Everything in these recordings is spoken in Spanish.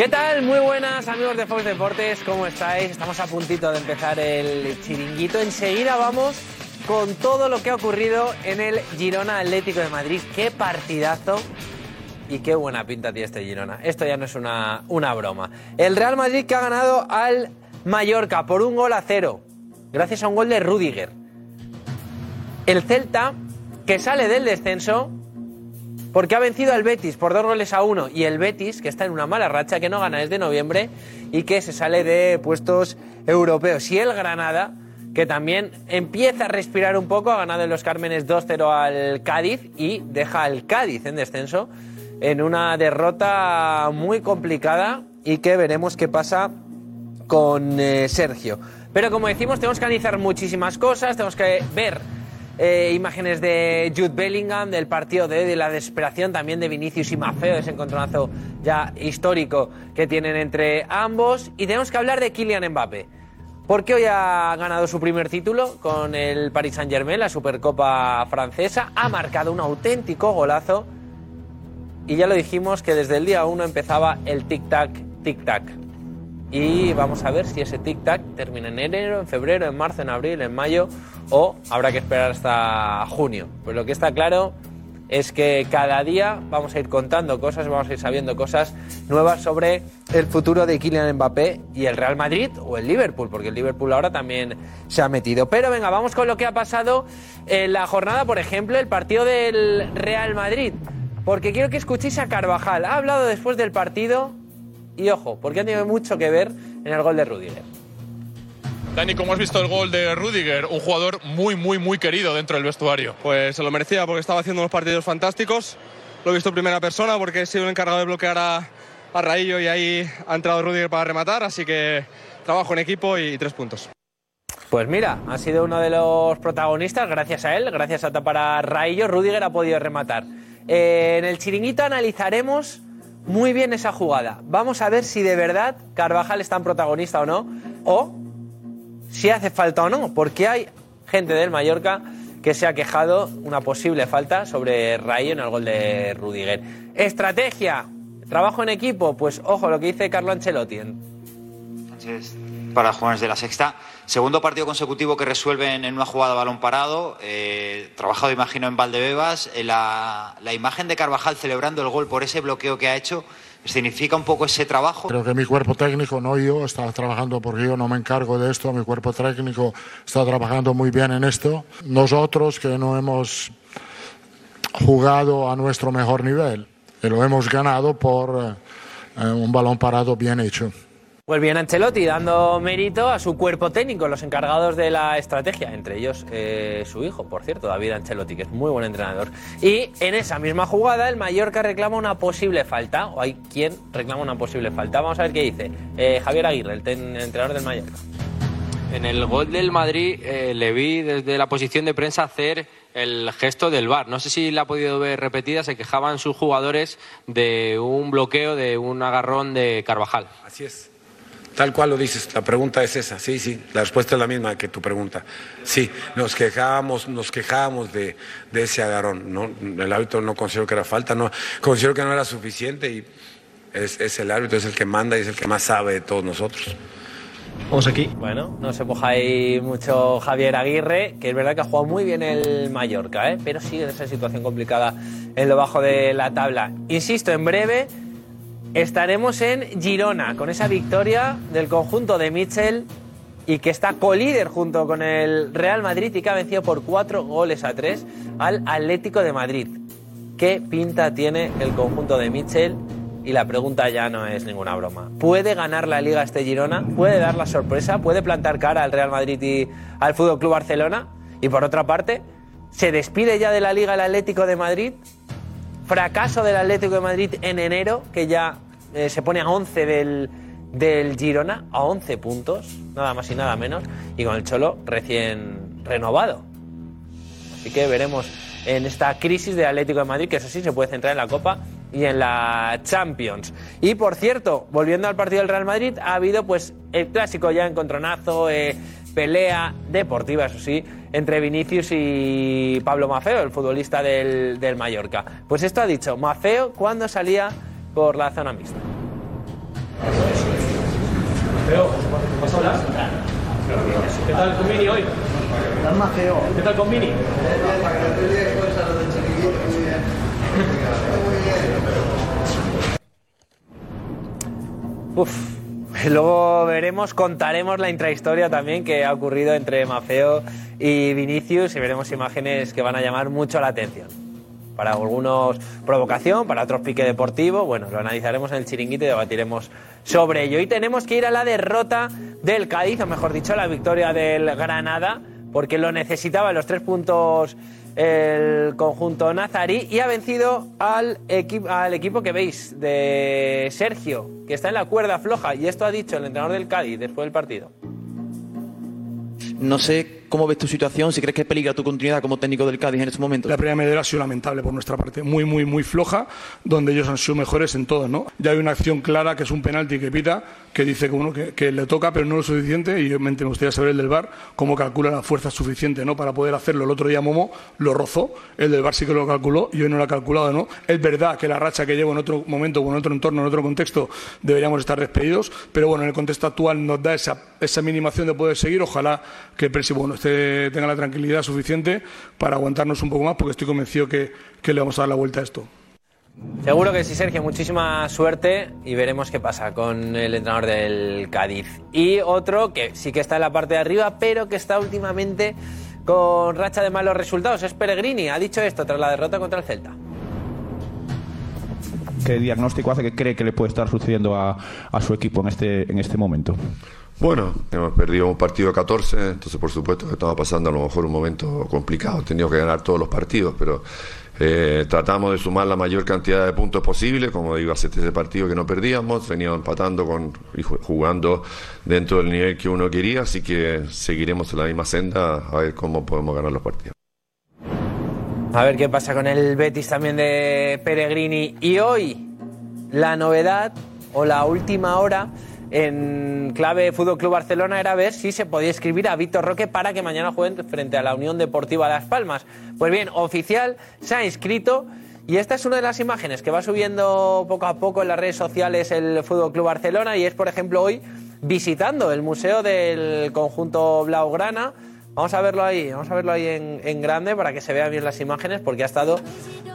¿Qué tal? Muy buenas amigos de Fox Deportes, ¿cómo estáis? Estamos a puntito de empezar el chiringuito. Enseguida vamos con todo lo que ha ocurrido en el Girona Atlético de Madrid. ¡Qué partidazo! Y qué buena pinta tiene este Girona. Esto ya no es una, una broma. El Real Madrid que ha ganado al Mallorca por un gol a cero, gracias a un gol de Rudiger. El Celta que sale del descenso porque ha vencido al Betis por dos goles a uno y el Betis, que está en una mala racha, que no gana desde noviembre y que se sale de puestos europeos. Y el Granada, que también empieza a respirar un poco, ha ganado en los Cármenes 2-0 al Cádiz y deja al Cádiz en descenso en una derrota muy complicada y que veremos qué pasa con eh, Sergio. Pero como decimos, tenemos que analizar muchísimas cosas, tenemos que ver eh, imágenes de Jude Bellingham, del partido de, la desesperación también de Vinicius y Mafeo, ese encontronazo ya histórico que tienen entre ambos. Y tenemos que hablar de Kylian Mbappé. Porque hoy ha ganado su primer título con el Paris Saint-Germain, la Supercopa francesa. Ha marcado un auténtico golazo. Y ya lo dijimos que desde el día 1 empezaba el tic-tac, tic-tac. Y vamos a ver si ese tic-tac termina en enero, en febrero, en marzo, en abril, en mayo o habrá que esperar hasta junio. Pues lo que está claro es que cada día vamos a ir contando cosas, vamos a ir sabiendo cosas nuevas sobre el futuro de Kylian Mbappé y el Real Madrid o el Liverpool, porque el Liverpool ahora también se ha metido. Pero venga, vamos con lo que ha pasado en la jornada, por ejemplo, el partido del Real Madrid. Porque quiero que escuchéis a Carvajal. Ha hablado después del partido y ojo, porque ha tenido mucho que ver en el gol de Rudiger. Dani, ¿cómo has visto el gol de Rudiger? Un jugador muy, muy, muy querido dentro del vestuario. Pues se lo merecía porque estaba haciendo unos partidos fantásticos. Lo he visto en primera persona porque he sido el encargado de bloquear a, a Raillo y ahí ha entrado Rudiger para rematar. Así que trabajo en equipo y tres puntos. Pues mira, ha sido uno de los protagonistas, gracias a él, gracias a tapar a Raillo, Rudiger ha podido rematar. Eh, en el chiringuito analizaremos muy bien esa jugada. Vamos a ver si de verdad Carvajal es tan protagonista o no, o si hace falta o no, porque hay gente del Mallorca que se ha quejado una posible falta sobre Rayo en el gol de Rudiger. Estrategia, trabajo en equipo, pues ojo lo que dice Carlo Ancelotti. Entonces, para jóvenes de la sexta. Segundo partido consecutivo que resuelven en una jugada balón parado. Eh, trabajado, imagino, en Valdebebas. Eh, la, la imagen de Carvajal celebrando el gol por ese bloqueo que ha hecho. ¿Significa un poco ese trabajo? Creo que mi cuerpo técnico, no yo, está trabajando porque yo no me encargo de esto. Mi cuerpo técnico está trabajando muy bien en esto. Nosotros que no hemos jugado a nuestro mejor nivel y lo hemos ganado por eh, un balón parado bien hecho. Pues bien, Ancelotti dando mérito a su cuerpo técnico, los encargados de la estrategia, entre ellos eh, su hijo, por cierto, David Ancelotti, que es muy buen entrenador. Y en esa misma jugada, el Mallorca reclama una posible falta, o hay quien reclama una posible falta. Vamos a ver qué dice eh, Javier Aguirre, el, ten- entrenador del Mallorca. En el gol del Madrid eh, le vi desde la posición de prensa hacer el gesto del VAR. No sé si la ha podido ver repetida, se quejaban sus jugadores de un bloqueo, de un agarrón de Carvajal. Así es. Tal cual lo dices, la pregunta es esa, sí, sí, la respuesta es la misma que tu pregunta. Sí, nos quejábamos, nos quejábamos de, de ese agarrón, ¿no? El árbitro no consideró que era falta, no, consideró que no era suficiente y es, es el árbitro, es el que manda y es el que más sabe de todos nosotros. Vamos aquí. Bueno, no se moja ahí mucho Javier Aguirre, que es verdad que ha jugado muy bien el Mallorca, ¿eh? pero sigue en esa situación complicada en lo bajo de la tabla. Insisto, en breve estaremos en Girona con esa victoria del conjunto de Mitchell y que está colíder junto con el Real Madrid y que ha vencido por cuatro goles a tres al Atlético de Madrid. ¿Qué pinta tiene el conjunto de Mitchell? Y la pregunta ya no es ninguna broma. ¿Puede ganar la liga este Girona? ¿Puede dar la sorpresa? ¿Puede plantar cara al Real Madrid y al Fútbol Club Barcelona? Y por otra parte, ¿se despide ya de la liga el Atlético de Madrid? Fracaso del Atlético de Madrid en enero, que ya eh, se pone a 11 del, del Girona, a 11 puntos, nada más y nada menos, y con el Cholo recién renovado. Así que veremos en esta crisis del Atlético de Madrid, que eso sí se puede centrar en la Copa y en la Champions. Y por cierto, volviendo al partido del Real Madrid, ha habido pues el clásico ya encontronazo, eh, pelea deportiva, eso sí, entre Vinicius y Pablo Mafeo, el futbolista del, del Mallorca. Pues esto ha dicho Mafeo cuando salía por la zona mixta. ¿vas a hablar? ¿Qué tal con Mini hoy? ¿Qué tal con Mini? Uf. Luego veremos, contaremos la intrahistoria también que ha ocurrido entre Mafeo y Vinicius y veremos imágenes que van a llamar mucho la atención. Para algunos provocación, para otros pique deportivo. Bueno, lo analizaremos en el chiringuito y debatiremos sobre ello. Y tenemos que ir a la derrota del Cádiz, o mejor dicho, la victoria del Granada, porque lo necesitaba los tres puntos el conjunto nazarí y ha vencido al, equi- al equipo que veis de Sergio, que está en la cuerda floja. Y esto ha dicho el entrenador del Cádiz después del partido. No sé cómo ves tu situación, si crees que peligra tu continuidad como técnico del Cádiz en estos momentos. La primera media ha sido lamentable por nuestra parte, muy, muy, muy floja, donde ellos han sido mejores en todo, ¿no? Ya hay una acción clara que es un penalti que pita, que dice que, bueno, que, que le toca, pero no lo suficiente, y obviamente me gustaría saber el del VAR cómo calcula la fuerza suficiente, ¿no? Para poder hacerlo. El otro día Momo lo rozó, el del VAR sí que lo calculó, y hoy no lo ha calculado, ¿no? Es verdad que la racha que llevo en otro momento, en otro entorno, en otro contexto, deberíamos estar despedidos, pero bueno, en el contexto actual nos da esa, esa minimación de poder seguir, ojalá que el Presi, bueno, esté- tenga la tranquilidad suficiente para aguantarnos un poco más, porque estoy convencido que, que le vamos a dar la vuelta a esto. Seguro que sí, Sergio. Muchísima suerte y veremos qué pasa con el entrenador del Cádiz. Y otro que sí que está en la parte de arriba, pero que está últimamente con racha de malos resultados. Es Peregrini. Ha dicho esto tras la derrota contra el Celta. ¿Qué diagnóstico hace que cree que le puede estar sucediendo a, a su equipo en este, en este momento? Bueno, hemos perdido un partido de 14, entonces por supuesto que estamos pasando a lo mejor un momento complicado. Teníamos que ganar todos los partidos, pero eh, tratamos de sumar la mayor cantidad de puntos posible. Como digo, hace 13 partidos que no perdíamos, veníamos empatando con, y ju- jugando dentro del nivel que uno quería, así que seguiremos en la misma senda a ver cómo podemos ganar los partidos. A ver qué pasa con el Betis también de Peregrini. Y hoy, la novedad o la última hora en clave Fútbol Club Barcelona era ver si se podía escribir a Víctor Roque para que mañana jueguen frente a la Unión Deportiva Las Palmas. Pues bien, oficial se ha inscrito. Y esta es una de las imágenes que va subiendo poco a poco en las redes sociales el Fútbol Club Barcelona y es, por ejemplo, hoy visitando el museo del conjunto Blaugrana. Vamos a verlo ahí, vamos a verlo ahí en, en grande para que se vean bien las imágenes, porque ha estado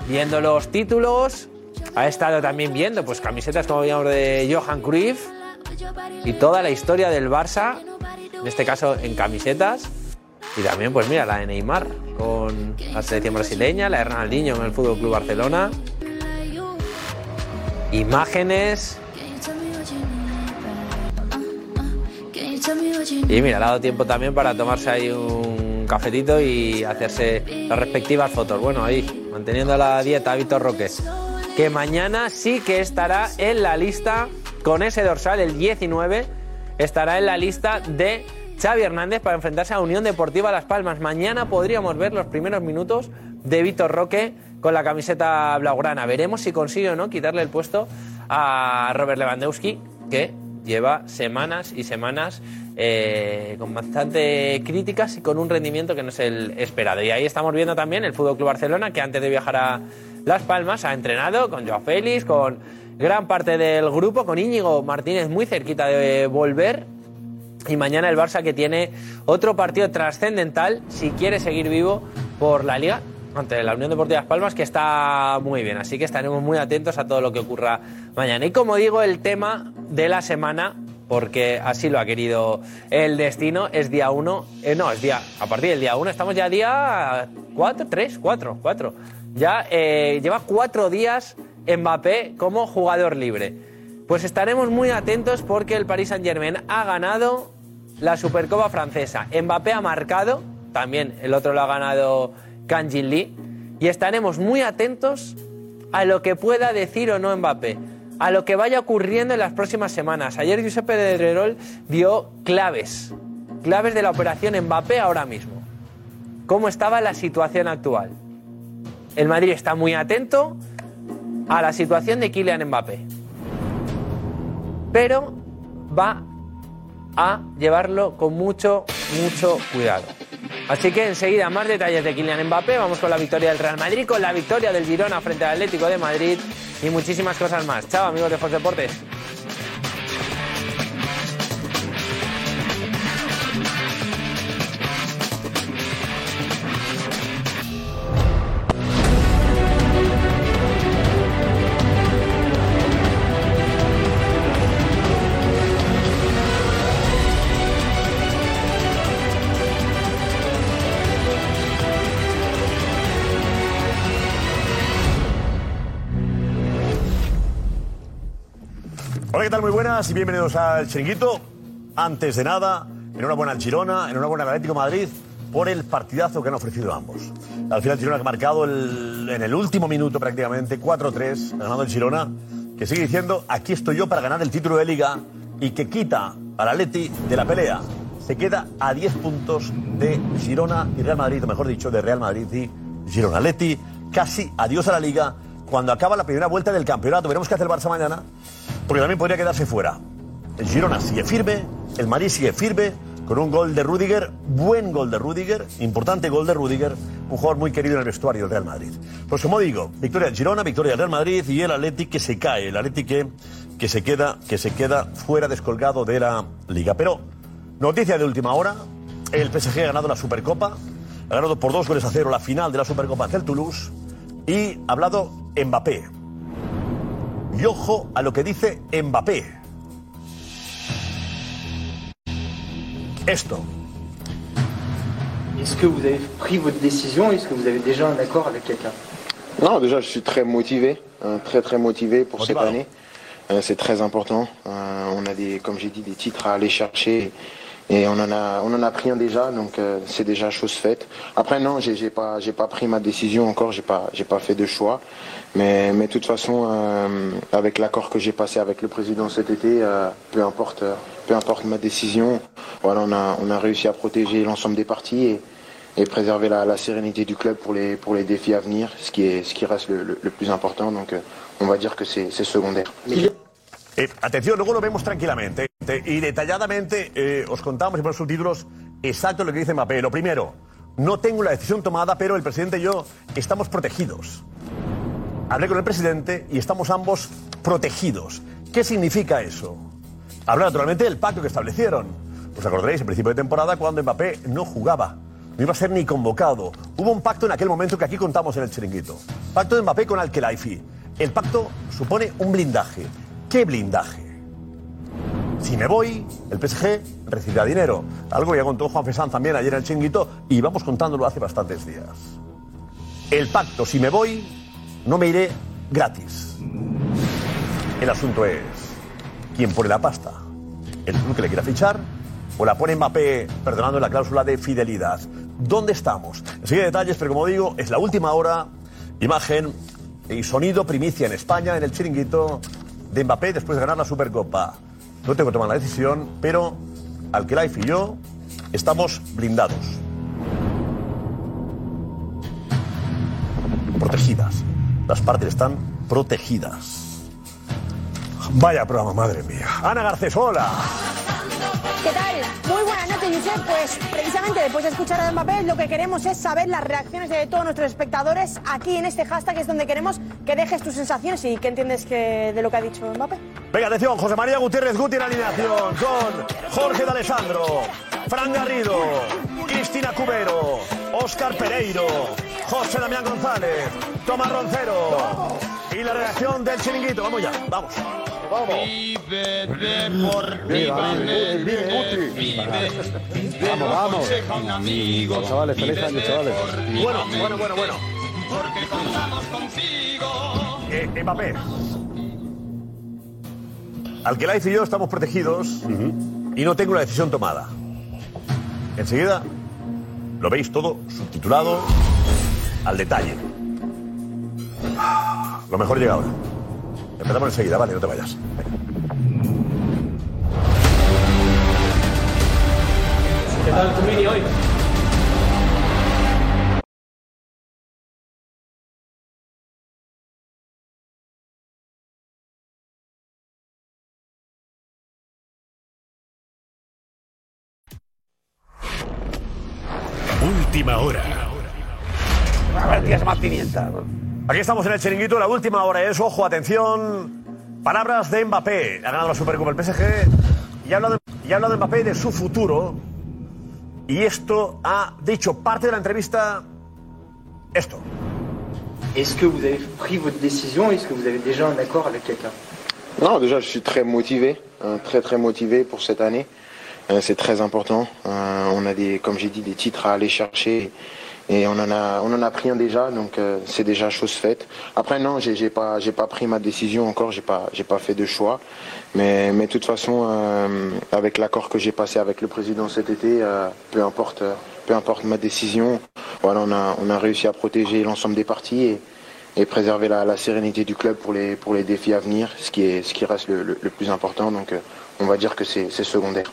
viendo los títulos, ha estado también viendo pues camisetas como veíamos de Johan Cruyff y toda la historia del Barça, en este caso en camisetas. Y también, pues mira, la de Neymar con la selección brasileña, la de Ronaldinho en el Fútbol Club Barcelona. Imágenes. Y mira, ha dado tiempo también para tomarse ahí un cafetito y hacerse las respectivas fotos. Bueno, ahí, manteniendo la dieta, Víctor Roque. Que mañana sí que estará en la lista con ese dorsal, el 19, estará en la lista de Xavi Hernández para enfrentarse a Unión Deportiva Las Palmas. Mañana podríamos ver los primeros minutos de Víctor Roque con la camiseta blaugrana. Veremos si consigue o no quitarle el puesto a Robert Lewandowski, que lleva semanas y semanas eh, con bastante críticas y con un rendimiento que no es el esperado. Y ahí estamos viendo también el Fútbol Club Barcelona, que antes de viajar a Las Palmas ha entrenado con Joao Félix, con gran parte del grupo, con Íñigo Martínez muy cerquita de volver. Y mañana el Barça que tiene otro partido trascendental si quiere seguir vivo por la Liga ante la Unión Deportiva Las Palmas que está muy bien. Así que estaremos muy atentos a todo lo que ocurra mañana. Y como digo, el tema de la semana, porque así lo ha querido el destino, es día 1. no, es día. A partir del día 1 estamos ya día 4, 3, 4, 4. Ya eh, lleva cuatro días Mbappé como jugador libre. Pues estaremos muy atentos porque el Paris Saint Germain ha ganado la Supercopa francesa. Mbappé ha marcado, también el otro lo ha ganado Kanjin Lee. Y estaremos muy atentos a lo que pueda decir o no Mbappé, a lo que vaya ocurriendo en las próximas semanas. Ayer Giuseppe Pedrerol dio claves, claves de la operación Mbappé ahora mismo. ¿Cómo estaba la situación actual? El Madrid está muy atento a la situación de Kylian Mbappé pero va a llevarlo con mucho, mucho cuidado. Así que enseguida más detalles de Kylian Mbappé, vamos con la victoria del Real Madrid, con la victoria del Girona frente al Atlético de Madrid y muchísimas cosas más. Chao amigos de Fox Deportes. ¿Qué tal? Muy buenas y bienvenidos al Chiringuito. Antes de nada, enhorabuena al Girona, enhorabuena al Atlético de Madrid por el partidazo que han ofrecido ambos. Al final, Girona que ha marcado el- en el último minuto prácticamente 4-3, ganando el Girona, que sigue diciendo: aquí estoy yo para ganar el título de Liga y que quita al Atleti de la pelea. Se queda a 10 puntos de Girona y Real Madrid, o mejor dicho, de Real Madrid y Girona. Atleti, casi adiós a la Liga cuando acaba la primera vuelta del campeonato. Veremos qué hace el Barça mañana, porque también podría quedarse fuera. El Girona sigue firme, el Madrid sigue firme, con un gol de Rudiger, buen gol de Rudiger, importante gol de Rudiger, un jugador muy querido en el vestuario del Real Madrid. Pues como digo, victoria del Girona, victoria del Real Madrid y el Atleti que se cae, el Atleti que, que, se queda, que se queda fuera descolgado de la Liga. Pero, noticia de última hora, el PSG ha ganado la Supercopa, ha ganado por dos goles a cero la final de la Supercopa ante el Toulouse y ha hablado Mbappé. Y ojo a lo que dice Mbappé. Esto. Est-ce que vous avez pris votre décision? Est-ce que vous avez déjà un accord avec quelqu'un? Non, déjà, je suis très motivé, euh, très très motivé pour cette année. Euh, c'est très important. Euh, on a des, comme j'ai dit, des titres à aller chercher et on en a, on en a pris un déjà, donc euh, c'est déjà chose faite. Après, non, j'ai j'ai pas, j'ai pas pris ma décision encore, j'ai pas, j'ai pas fait de choix. Mais, mais de toute façon, euh, avec l'accord que j'ai passé avec le président cet été, euh, peu importe, euh, peu importe ma décision, voilà, on a, on a réussi à protéger l'ensemble des parties et, et préserver la, la sérénité du club pour les, pour les défis à venir, ce qui, est, ce qui reste le, le- plus important. Donc, euh, on va dire que c'est secondaire. Eh, atención, luego lo vemos tranquilamente y detalladamente eh, os contamos y por subtítulos exacto lo que dice Mbappé. Lo primero, no tengo la decisión tomada, pero el presidente y yo estamos protegidos. Hablé con el presidente y estamos ambos protegidos. ¿Qué significa eso? Habla naturalmente del pacto que establecieron. Os acordaréis, en principio de temporada, cuando Mbappé no jugaba. No iba a ser ni convocado. Hubo un pacto en aquel momento que aquí contamos en el chiringuito. Pacto de Mbappé con Al-Khelaifi. El pacto supone un blindaje. ¿Qué blindaje? Si me voy, el PSG recibirá dinero. Algo ya contó Juan Fesán también ayer en el chiringuito y vamos contándolo hace bastantes días. El pacto, si me voy, no me iré gratis. El asunto es, ¿quién pone la pasta? ¿El club que le quiera fichar? ¿O la pone Mbappé perdonando la cláusula de fidelidad? ¿Dónde estamos? Enseguida detalles, pero como digo, es la última hora. Imagen y sonido primicia en España, en el chiringuito de Mbappé después de ganar la Supercopa. No tengo que tomar la decisión, pero Alquelife y yo estamos blindados. Protegidas. Las partes están protegidas. Vaya programa, madre mía. Ana Garcés, hola. ¿Qué tal? Muy buenas noches, Josep. Pues precisamente después de escuchar a Mbappé, lo que queremos es saber las reacciones de todos nuestros espectadores aquí en este hashtag, es donde queremos que dejes tus sensaciones y qué entiendes que, de lo que ha dicho Mbappé. Venga, atención, José María Gutiérrez Guti en alineación con Jorge de Alessandro, Fran Garrido, Cristina Cubero, Óscar Pereiro, José Damián González, Tomás Roncero y la reacción del chiringuito. Vamos ya, vamos. Vamos. Vamos, vamos. Vamos, chavales, feliz año, chavales. Bueno, bueno, bueno, bueno. Eh, Mbappé. Alquelife y yo estamos protegidos y no tengo la decisión tomada. Enseguida lo veis todo subtitulado al detalle. Lo mejor llega ahora. Empezamos enseguida, vale, no te vayas. ¿Qué tal tu mini hoy? Última hora. A ver, tienes más pimienta. Aquí estamos en el chiringuito, la última hora es, ojo, atención, palabras de Mbappé. Ha ganado la Supercopa el PSG y ha hablado, y ha hablado Mbappé de su futuro. Y esto ha dicho parte de la entrevista, esto. Est-ce que vous avez pris votre décision Est-ce que vous avez déjà un accord avec quelqu'un Non, déjà, je suis très motivé, euh, très très motivé pour cette année. Euh, c'est très important. Euh, on a des, comme j'ai dit, des titres à aller chercher et on en a, on en a pris un déjà, donc euh, c'est déjà chose faite. Après, non, j'ai j'ai pas, pas pris ma décision encore, j'ai pas, j'ai pas fait de choix. Mais, mais de toute façon, euh, avec l'accord que j'ai passé avec le président cet été, euh, peu importe, euh, peu importe ma décision, voilà, on a, on a réussi à protéger l'ensemble des parties et, et préserver la, la sérénité du club pour les, pour les défis à venir, ce qui est, ce qui reste le, le- le plus important. Donc, euh, on va dire que c'est c'est secondaire.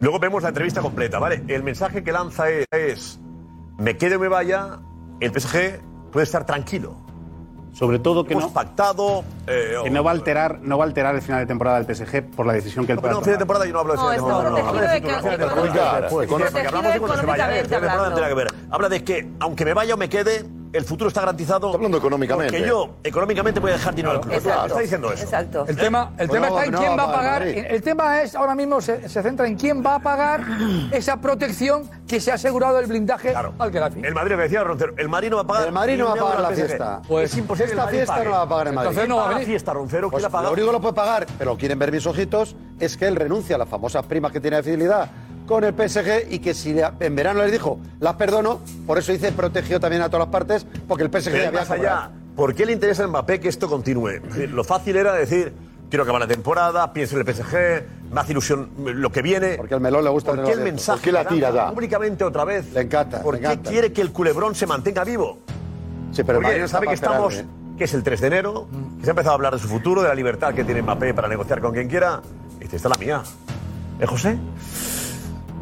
Luego vemos la entrevista completa, ¿vale? El mensaje que lanza es, me quede o me vaya, el PSG puede estar tranquilo. Sobre todo que Hemos no, pactado... eh, que no va a alterar, no va a alterar el final de temporada del PSG por la decisión que él pueda No, fin de temporada yo no hablo de No, fin de está temporada. protegido Hablo de de que- futuro, fin de económica- temporada. después. Con eso, que hablamos de cuando se vaya. Fin de temporada no que ver. Habla de que, aunque me vaya o me quede, el futuro está garantizado. hablando económicamente. Que yo, económicamente, voy a dejar dinero al club. Exacto. Está diciendo eso. Exacto. El tema, el tema está en quién va a pagar. El tema es, ahora mismo se, se centra en quién va a pagar esa protección que se ha asegurado el blindaje al Gaddafi. El Madrid, lo que decía Roncero, el Madrid no va a pagar. El Madrid no va a pagar la fiesta. Pues es imposible. Esta fiesta pague. no la va a pagar el Madrid. Entonces no va a la fiesta, Roncero. ¿Quién Pues la paga? Lo único que lo puede pagar, pero quieren ver mis ojitos, es que él renuncia a las famosas primas que tiene de fidelidad con el PSG y que si en verano les dijo, las perdono, por eso dice protegió también a todas las partes, porque el PSG Pero había más allá, ¿por qué le interesa a Mbappé que esto continúe? Lo fácil era decir, quiero acabar la temporada, pienso en el PSG, me hace ilusión lo que viene. Porque al melón le gusta ¿Por qué el mensaje ¿Por qué la tira ya? públicamente otra vez? Le encanta. ¿Por le qué encanta. quiere que el culebrón se mantenga vivo? Sí, pero está sabe que estamos, ¿eh? que es el 3 de enero, que se ha empezado a hablar de su futuro, de la libertad que tiene Mbappé para negociar con quien quiera. Y dice, esta es la mía. ¿Eh, José?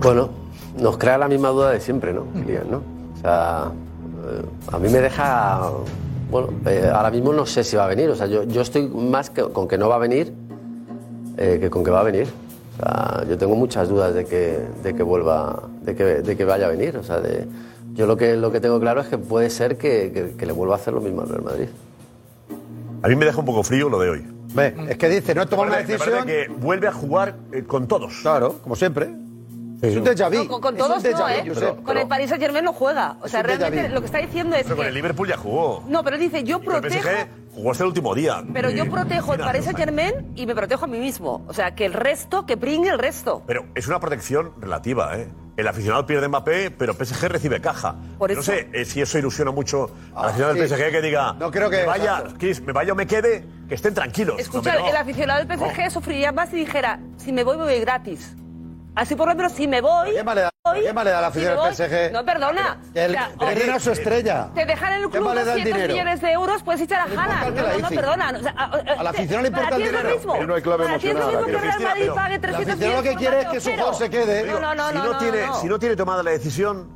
Bueno, nos crea la misma duda de siempre, ¿no? Kylian, ¿no? O sea, eh, a mí me deja. Bueno, eh, ahora mismo no sé si va a venir. O sea, yo, yo estoy más que- con que no va a venir eh, que con que va a venir. O sea, yo tengo muchas dudas de que, de que vuelva, de que, de que vaya a venir. O sea, de, yo lo que, lo que tengo claro es que puede ser que, que- que le vuelva a hacer lo mismo al Real Madrid. A mí me deja un poco frío lo de hoy. Ve, es que dice, no he tomado una decisión. que vuelve a jugar eh, con todos. Claro, como siempre. Es un déjà vu. No, con, con todos déjà no, ¿eh? Con el Paris Saint Germain no juega. O sea, realmente lo que está diciendo es Pero con que. el Liverpool ya jugó. No, pero dice, yo Pero el protejo. PSG jugó hasta el último día. Pero yo Eh, protejo el Paris Saint Germain y me protejo a mí mismo. O sea, que el resto, que pringue el resto. Pero es una protección relativa, ¿eh? El aficionado pierde Mbappé, pero PSG recibe caja. Por No sé eh, si eso ilusiona mucho al aficionado sí. del PSG que diga, No creo que- me vaya. Chris, me vaya o me quede, que estén tranquilos. Escucha, No, el aficionado del PSG sufriría más si dijera, si me voy, me voy gratis. Así por lo menos, si me voy. ¿Qué más le da, voy, qué más le da la si afición me del PSG? No, perdona. Que el- O sea, que su estrella. Te dejan en el ¿Qué club más le da el 200 dinero? millones de euros, puedes echar a Le Jala. importa No, no, no, perdona. O sea, a- A la afición le para importa el dinero. mismo. Pero no hay clave Para ti es lo emocional mismo que Real Madrid pague La 300 afición lo que millones quiere es que su jugador se quede. No, no, no, si no, no, no, tiene, no. si no tiene tomada la decisión,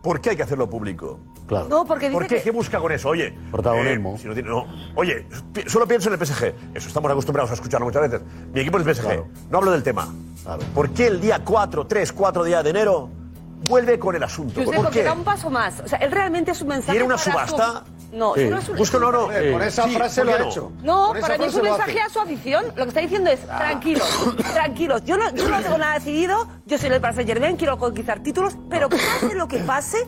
¿por qué hay que hacerlo público? Claro. No, porque dice ¿Por qué? que- ¿Qué busca con eso? Oye, Protagonismo. eh, si no tiene- no. Oye, pi- solo pienso en el PSG. Eso estamos acostumbrados a escucharlo muchas veces. Mi equipo es el PSG. Claro. No hablo del tema. ¿Por qué el día 4, 3, 4 días de enero vuelve con el asunto? Josep, ¿Por porque qué? da un paso más. O sea, él realmente es un mensaje. ¿Quiere una para su- subasta? No, Sí. eso no es un Busco, no, no. Eh, Con esa Sí, frase ¿por lo qué ha no? hecho. No, Con esa para mí es frase un lo mensaje hace. a su afición. Lo que está diciendo es, tranquilos, tranquilos. Yo no, yo no tengo nada decidido, yo soy el Paris Saint Germain, quiero conquistar títulos, pero pase lo que pase,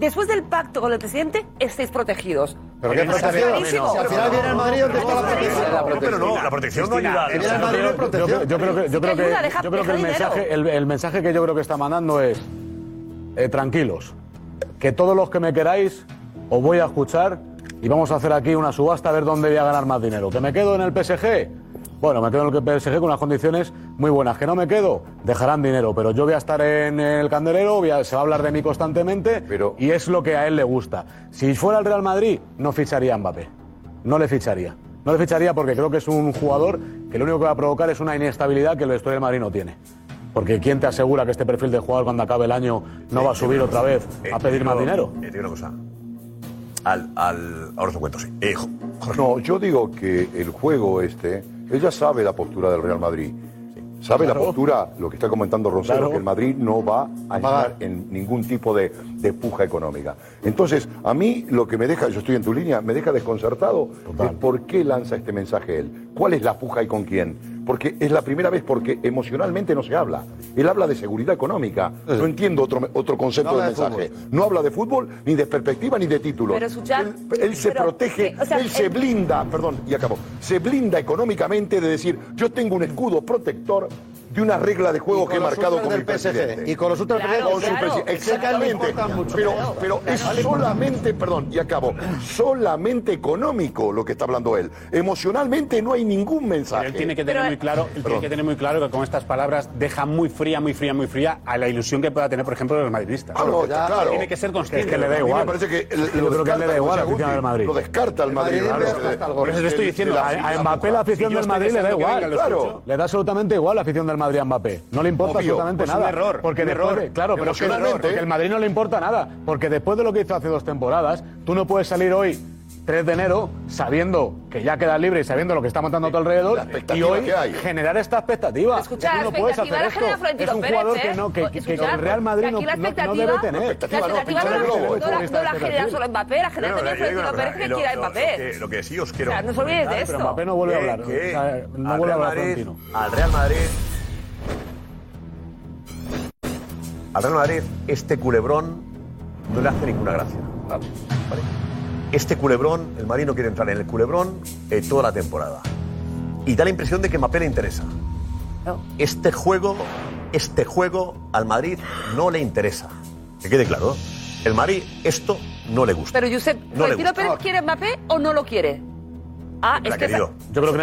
después del pacto con el presidente, estéis protegidos. ¿Pero qué protección? Si al final viene el Madrid, ¿dónde está la protección? No, pero no, la protección no ayuda. Viene el Madrid, no hay Yo, protección. yo creo que, yo creo que, ayuda, deja- yo creo que deja el, mensaje, el, el mensaje que yo creo que está mandando es eh, tranquilos, que todos los que me queráis os voy a escuchar y vamos a hacer aquí una subasta a ver dónde voy a ganar más dinero. ¿Que me quedo en el PSG? Bueno, me quedo en el PSG con unas condiciones muy buenas. ¿Que no me quedo? Dejarán dinero, pero yo voy a estar en el candelero, voy a- se va a hablar de mí constantemente y es lo que a él le gusta. Si fuera el Real Madrid, no ficharía a Mbappé. No le ficharía. No le ficharía porque creo que es un jugador que lo único que va a provocar es una inestabilidad que el vestuario del Madrid no tiene. Porque ¿quién te asegura que este perfil de jugador cuando acabe el año no va a subir otra vez a pedir más dinero? Eh, te digo una cosa. Al, al, ahora os lo cuento, sí. Eh, No, yo digo que el juego este, ella sabe la postura del Real Madrid. Sabe la postura, lo que está comentando Rosero, Claro. que el Madrid no va a estar en ningún tipo de, de puja económica. Entonces, a mí lo que me deja, yo estoy en tu línea, me deja desconcertado es por qué lanza este mensaje él. ¿Cuál es la puja y con quién? Porque es la primera vez porque emocionalmente no se habla. Él habla de seguridad económica. No entiendo otro, otro concepto No del habla de mensaje. No habla de fútbol, ni de perspectiva, ni de títulos. Pero él, él se pero, protege, eh, o sea, él se él- blinda, perdón, y acabó. Se blinda económicamente de decir, yo tengo un escudo protector de una regla de juego que he marcado con el presidente. Y con los otros claro, claro. Exactamente. Pero, pero es solamente, perdón, y acabo, solamente económico lo que está hablando él. Emocionalmente no hay ningún mensaje. Pero él tiene que tener muy claro, él tiene que tener muy claro que con estas palabras deja muy fría, muy fría, muy fría a la ilusión que pueda tener, por ejemplo, los madridistas. Ah, no, ya, claro. Tiene que ser consciente. Es que le da igual. me parece que lo, creo que le da igual Madrid. Lo descarta el Madrid. Por eso te estoy diciendo, a Mbappé la afición del Madrid le da igual. Le da absolutamente igual la afición del Madrid. Madrid a Mbappé. No le importa absolutamente nada. Es un error. Porque un después, error. claro, pero es el Madrid no le importa nada. Porque después de lo que hizo hace dos temporadas, tú no puedes salir hoy 3 de enero, sabiendo que ya quedas libre y sabiendo lo que está montando a tu alrededor, y hoy generar esta expectativa. Escucha, no puedes hacer esto. Es un jugador que, no, que, ¿eh? el Real Madrid no, no, debe tener. La expectativa no, la genera solo Mbappé, la genera también Florentino Pérez que quiera Mbappé. Lo que sí os quiero... no os olvidéis de esto. No vuelve a eh, hablar. No vuelve a hablar Al Real Madrid al Real Madrid este culebrón no le hace ninguna gracia. Este culebrón, el Madrid no quiere entrar en el culebrón eh, toda la temporada. Y da la impresión de que Mbappé le interesa. Este juego, este juego al Madrid no le interesa. Que quede claro. El Madrid esto no le gusta. Pero Josep, No le Pérez quiere Mbappé o no lo quiere? Ah, es que. Yo creo que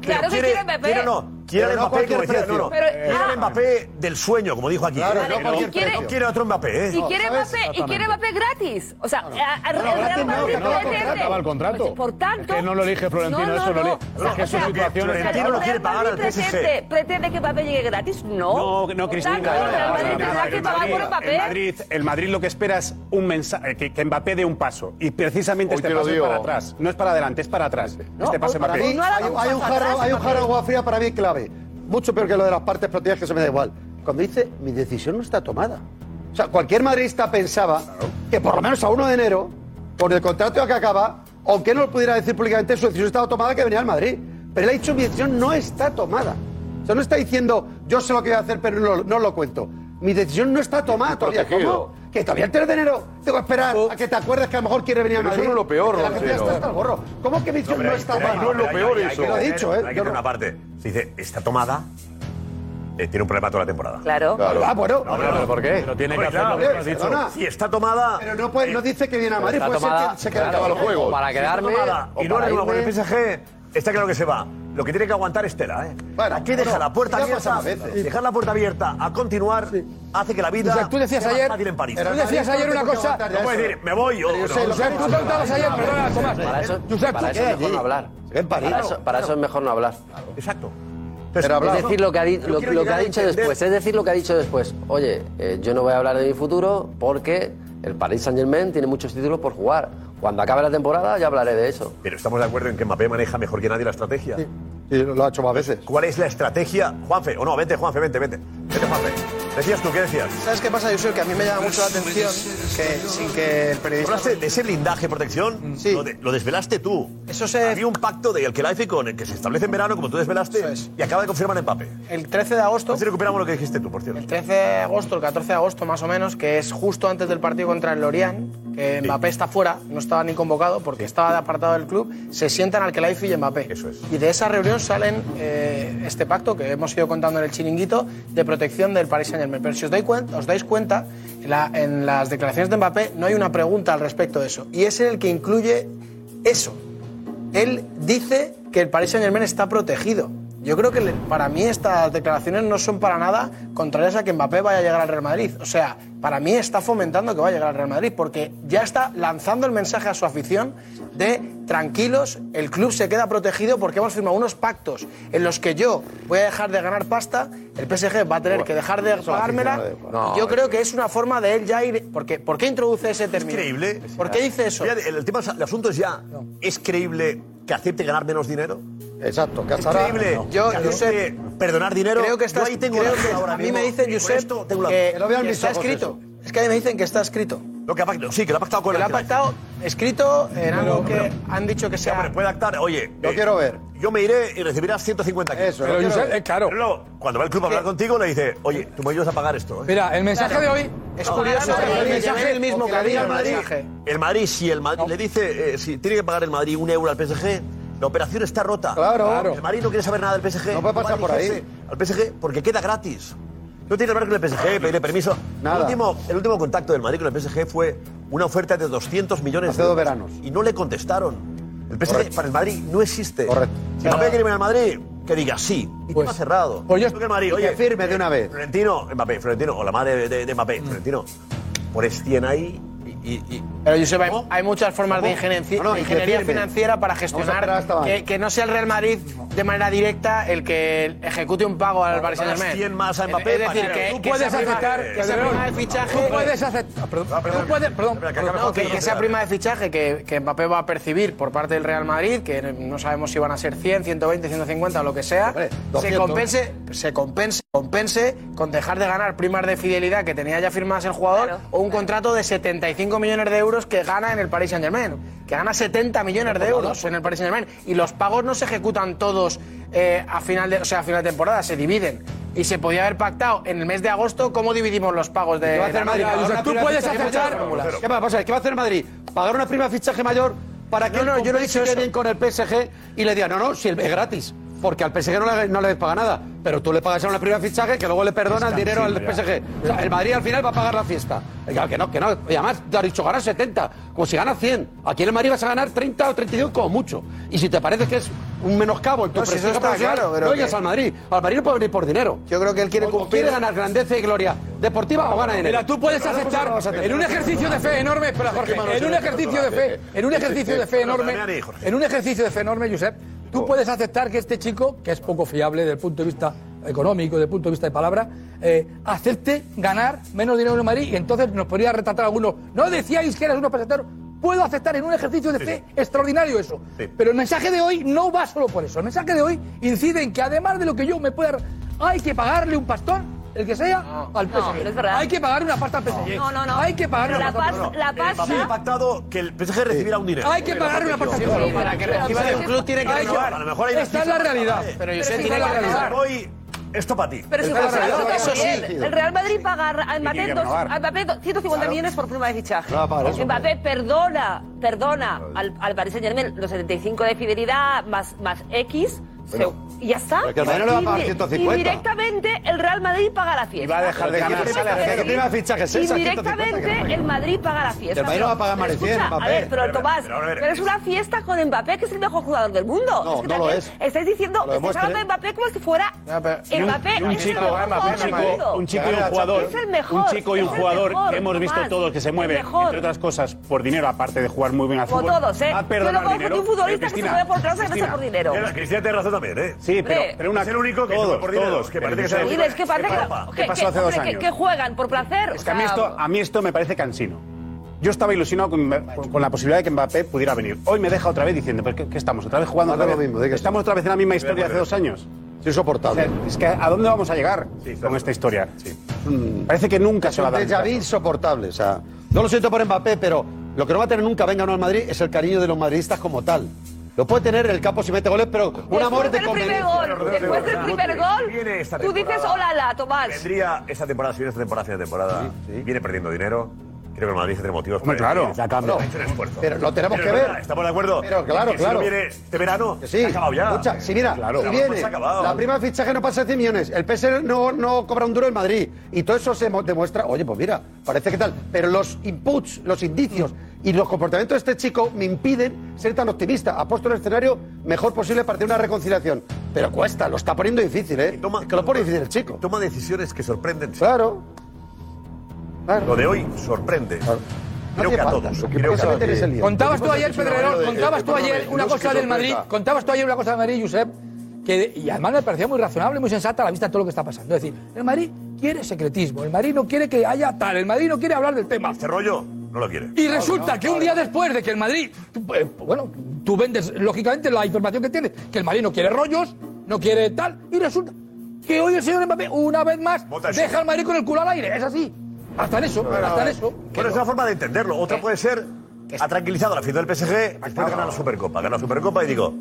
Claro que quiere Mbappé. Kylian Mbappé, no no, no. Pero, ah, Mbappé del sueño, como dijo aquí. Claro, no, no, quiere, no quiere otro Mbappé, ¿eh? Y quiere Mbappé, y quiere Mbappé gratis. O sea, el Real Madrid no, el contrato. Pues, por tanto, que no lo elige Florentino, eso no lo elige. Florentino lo quiere pagar al PSG. ¿Pretende que Mbappé llegue gratis? No. No, Cristina. El Madrid lo que espera es un mensaje, eh, que Mbappé dé un paso. Y precisamente este paso es para atrás. No es para adelante, es para atrás. Este paso Mbappé. Hay un jarro agua fría para mí clave mucho peor que lo de las partes protegidas, que se me da igual. Cuando dice, mi decisión no está tomada. O sea, cualquier madridista pensaba que por lo menos a 1 de enero, por el contrato que acaba, aunque no lo pudiera decir públicamente, su decisión estaba tomada que venía al Madrid. Pero él ha dicho, mi decisión no está tomada. O sea, no está diciendo, yo sé lo que voy a hacer, pero no, lo cuento. Mi decisión no está tomada todavía que todavía el 3 de enero tengo que esperar oh. a que te acuerdes que a lo mejor quiere venir a Madrid. Pero eso no es lo peor, La gente ya está hasta el gorro. ¿Cómo que me no, no está tomada? No es lo peor eso. Lo he dicho, ¿eh? Hay que tener una parte. Se dice, está tomada, eh, tiene un problema toda la temporada. Claro. claro. Ah, bueno. No, pero, pero ¿por qué? Pero tiene Hombre, que hacerlo. Claro, dicho. Si está tomada. Pero no, puede, no eh, dice que viene a Madrid, puede tomada, ser que se quede claro, los juegos. Para quedarme. Si tomada, y no renueva con el PSG, está claro que se va. Lo que tiene que aguantar es tela, ¿eh? Bueno, Aquí deja bueno, la puerta abierta. Dejar la puerta abierta a continuar. Sí hace que la vida. O sea, tú decías ayer. En París. Tú decías ayer una cosa. No puedes decir, me voy yo. Yo sé, no, tú contabas ayer, perdona, Tomás. Para eso, para eso es mejor no hablar. En París. Para, eso, para eso es mejor no hablar. Exacto. Pero es decir, lo que ha, di lo, lo que ha dicho después. Es decir, lo que ha dicho después. Oye, eh, yo no voy a hablar de mi futuro porque el Paris Saint Germain tiene muchos títulos por jugar. Cuando acabe la temporada ya hablaré de eso. Pero estamos de acuerdo en que Mbappé maneja mejor que nadie la estrategia. Sí, sí lo ha hecho más veces. ¿Cuál es la estrategia, Juanfe? O oh, no, vete, Juanfe, vente, vete. ¿Qué te? Decías tú, ¿qué decías? ¿Sabes qué pasa, Yusuf? Que a mí me llama mucho la pues, atención pues, que, sin que el periodista... Hablaste de ese blindaje, protección, mm. sí. lo, de, lo, desvelaste tú. Eso se... Había un pacto de Al-Khelaifi con el que se establece en verano, como tú desvelaste, es. y acaba de confirmar en Mbappé. El 13 de agosto... Así recuperamos lo que dijiste tú, por cierto. El 13 de agosto, el 14 de agosto más o menos, que es justo antes del partido contra el Lorient, que sí. Mbappé está fuera, no estaba ni convocado porque sí. estaba de apartado del club, se sientan Al-Khelaifi y Mbappé. Eso es. Y de esa reunión salen eh, este pacto que hemos ido contando en el chiringuito de protección del Paris Saint-Germain. Pero si os, dais cuenta, os dais cuenta, la, en las declaraciones de Mbappé no hay una pregunta al respecto de eso. Y es el que incluye eso. Él dice que el Paris Saint Germain está protegido. Yo creo que para mí estas declaraciones no son para nada contrarias a que Mbappé vaya a llegar al Real Madrid. O sea, para mí está fomentando que vaya a llegar al Real Madrid porque ya está lanzando el mensaje a su afición de tranquilos, el club se queda protegido porque hemos firmado unos pactos en los que yo voy a dejar de ganar pasta, el PSG va a tener que dejar de pagármela. No, yo creo que es una forma de él ya ir... Porque, ¿Por qué introduce ese término? Es creíble. ¿Por qué dice eso? El, tema, el asunto es ya, ¿es creíble que acepte ganar menos dinero? Exacto, gastará. Increíble. No. Yo, Josep, perdonar dinero. Creo que está. Ahí tengo creo que ahora a mí me dicen, Josep, esto, tengo que, que, no está escrito. Eso. Es que ahí me dicen que está escrito. Lo que ha pactado, sí, que lo ha pactado con que la. Lo ha pactado escriito en algo que han dicho que sea. Hombre, puede actar, oye. Lo eh, quiero ver. Yo me iré y recibirás 150 kilos. Eso, pero Josep, es eh, caro. Pero luego, cuando va el club a hablar contigo, le dice, oye, tú me ayudas a pagar esto. ¿eh? Mira, el mensaje claro. de hoy. Es curioso no, el mensaje el mismo que el Madrid. El Madrid, si el Madrid le dice, eh, si tiene que pagar el Madrid un euro al PSG la operación está rota. Claro. El Madrid no quiere saber nada del PSG. No puede pasar por ahí. Al PSG porque queda gratis. No tiene que hablar con el PSG, pedirle permiso. Nada. El último, el último contacto del Madrid con el PSG fue una oferta de 200 millones Hace de dos euros. veranos. Y no le contestaron. El PSG Correcto. para el Madrid no existe. Correcto. Si Mbappé quiere venir al Madrid, que diga sí. Y tema cerrado. pues yo- Creo que el Madrid, y oye, firme de una vez. Florentino, Mbappé, Florentino, o la madre de, de- de Mbappé, Florentino, pones 100 ahí y... y- y- Pero Josep, hay, hay muchas formas de ingeniería financiera para gestionar que, no sea el Real Madrid de manera directa el que ejecute un pago al Paris Saint Germain. 100 más a Mbappé Es decir, que, Tú que puedes aceptar que esa prima de fichaje. Tú puedes aceptar. Perdón, tú puedes- perdón, perdón. No, que, que esa prima de fichaje que, que Mbappé va a percibir por parte del Real Madrid, que no sabemos si van a ser 100, 120, 150 o lo que sea, se 200. compense, se compense, compense con dejar de ganar primas de fidelidad que tenía ya firmadas el jugador o un contrato de 75 millones de euros que gana en el Paris Saint Germain, que gana 70 millones de euros en el Paris Saint Germain y los pagos no se ejecutan todos eh, a final de, o sea, a final de temporada, se dividen. Y se podía haber pactado en el mes de agosto cómo dividimos los pagos de. ¿Qué va a hacer de- Madrid? Tú puedes aceptar. ¿Qué va a pasar? ¿Qué va a hacer Madrid? Pagar una prima fichaje mayor para que No, no, el yo no he dicho bien con el PSG y le diga, no, no, si el- es gratis. Porque al PSG no le, no le paga nada. Pero tú le pagas a una prima de fichaje que luego le perdona el dinero al PSG. O sea, el Madrid al final va a pagar la fiesta. Que no, que no. Y además te has dicho ganar 70, como si ganas 100. Aquí en el Madrid vas a ganar 30 o 32 como mucho. Y si te parece que es un menoscabo en tu No, si eso prestigio está profesional, claro, pero no que- al Madrid. Al Madrid no puede venir por dinero. Yo creo que él quiere O- o cumplir. quiere ganar grandeza y gloria deportiva o gana dinero. Mira, tú puedes aceptar en un ejercicio de fe enorme, espera Jorge, en un ejercicio de fe, en un ejercicio de fe enorme, en un ejercicio de fe enorme, Josep, tú puedes aceptar que este chico, que es poco fiable desde el punto de vista económico, desde el punto de vista de palabra, eh, acepte ganar menos dinero en el Madrid y entonces nos podría retratar algunos. No decíais que eras unos peseteros. Puedo aceptar en un ejercicio de fe extraordinario eso. Pero el mensaje de hoy no va solo por eso. El mensaje de hoy incide en que además de lo que yo me pueda... Hay que pagarle un pastón, el que sea, al PSG. pero es verdad. Hay que pagarle una pasta al PSG. No, no, no. Hay que pagarle La una pasta. pasta- la pasta- Mbappé ha pactado que el PSG recibiera un dinero. Hay que pagarle una pasta al Sí, PSG. para que reciba de un club tiene que renovar. A lo mejor hay Esta es la realidad. Pero Josep es tiene la que realidad. Hoy, esto para ti. Pero si fuera eso bien, el Real Madrid paga a Mbappé, dos- renovar. a Mbappé 150 millones por prima de fichaje. No, para eso. Mbappé perdona, perdona al, al Paris Saint Germain los 75 de fidelidad más, más X. se- y ya está. Pero que el Madrid no le va a pagar Y- 150. Y directamente el Real Madrid paga la fiesta. Y va a dejar de ganar. ¿Qué prima fichaje es esa? 150 que Indirectamente el Madrid paga la fiesta. El Madrid no va a pagar más de Pero 100, escucha, Mbappé. A ver, pero Pero, Tomás, pero, pero es una fiesta con Mbappé, que es el mejor jugador del mundo. No, Es que no lo también es. Estáis diciendo, estáis hablando de Mbappé como si fuera Y un- Mbappé y un chico, un chico, y un jugador, Es el mejor. un chico y un jugador que hemos visto todos que se mueve, entre otras cosas, por dinero, aparte de jugar muy bien al Como fútbol. todos, ¿eh? a Yo no conozco un futbolista que se Cristina, mueve por que Cristina. por dinero. Mira, Cristian tiene razón también, ¿eh? Sí, pero, pero una Es el único que todos, por dinero, todos, que parece que se- es que parece que, ¿Qué que- pasó hace dos años? que juegan por placer. Es que a mí, esto, a mí esto me parece cansino. Yo estaba ilusionado con, con- la posibilidad de que Mbappé pudiera venir. Hoy me deja otra vez diciendo, ¿pero qué, qué estamos? ¿Otra vez jugando? Otra lo vez? mismo, de que ¿Estamos otra vez en la misma historia de hace dos años? Es insoportable. O sea, es que ¿a dónde vamos a llegar con esta historia? Mm, Parece que nunca se va a dar. Es déjà vu insoportable. O sea, no lo siento por Mbappé, pero lo que no va a tener nunca, venga o no al Madrid, es el cariño de los madridistas como tal. Lo puede tener en el campo si mete goles, pero un amor de Después del primer conveniencia. gol, después del primer gol, esta tú dices hola la, Tomás. Vendría esta temporada, si viene esta temporada, fin de temporada, viene perdiendo dinero. Creo que el Madrid tiene motivos Hombre, para claro. Ya cambia. "No. Pero lo tenemos Pero que ver. Estamos de acuerdo. Pero claro, Que si claro. no viene este verano, Que se ha acabado ya. Escucha, si mira, Claro. si La viene, la prima de fichaje no pasa de 100 millones, el PSG no, no cobra un duro en Madrid, y todo eso se demuestra, oye, pues mira, parece que tal, pero los inputs, los indicios y los comportamientos de este chico me impiden ser tan optimista. Ha puesto el escenario mejor posible para tener una reconciliación, pero cuesta, lo está poniendo difícil, ¿eh? es que lo pone difícil el chico. Toma decisiones que sorprenden. Claro. Lo de hoy sorprende. Creo hace que a todos. Creo que a. Contabas tú ayer, Pedrerol, no, contabas eh, tú ayer una cosa del Madrid, contabas tú ayer una cosa del Madrid, Josep, que y además me parecía muy razonable, muy sensata a la vista de todo lo que está pasando. Es decir, el Madrid quiere secretismo, el Madrid no quiere que haya tal, el Madrid no quiere hablar del tema. Este rollo no lo quiere. Y resulta que un día después de que el Madrid, eh, bueno, tú vendes lógicamente la información que tienes, que el Madrid no quiere rollos, no quiere tal, y resulta que hoy el señor Mbappé, una vez más, deja al Madrid con el culo al aire, es así. Hasta en eso, hasta en eso. Bueno, es una forma de entenderlo. Otra puede ser, ha tranquilizado a la afición del PSG después de ganar la Supercopa. Gana la Supercopa y digo,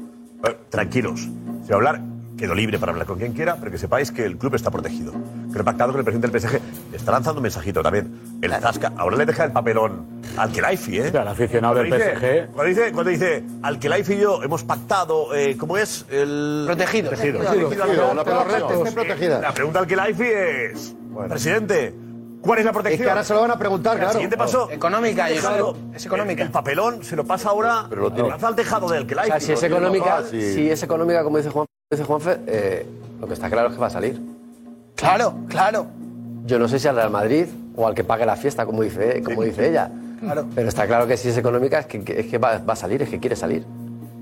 eh, tranquilos, a hablar, quedo libre para hablar con quien quiera, pero que sepáis que el club está protegido. Que lo he pactado con el presidente del PSG. está lanzando un mensajito también. El Zasca, ahora le deja el papelón al Kelaifi, ¿eh? Al aficionado del PSG. Cuando dice, cuando dice al Kelaifi y yo hemos pactado, eh, ¿cómo es? El... Protegido. Protegido. Protegido. Protegido. La pregunta- esté protegida. La pregunta al Kelaifi es, presidente, ¿cuál es la protección? Es que ahora se lo van a preguntar, El claro. siguiente paso. Económica, el Josep, tejado- es económica. El, el papelón se lo pasa ahora, Pero lo tiene. lanza al tejado del O Kelaifi. sea, si es económica, si es económica, como dice Juan, dice Juanfe, eh, lo que está claro es que va a salir. Claro, claro. Yo no sé si al Real Madrid o al que pague la fiesta, como dice, como dice ella. Claro. Pero está claro que si es económica es que, es que va, va a salir, es que quiere salir.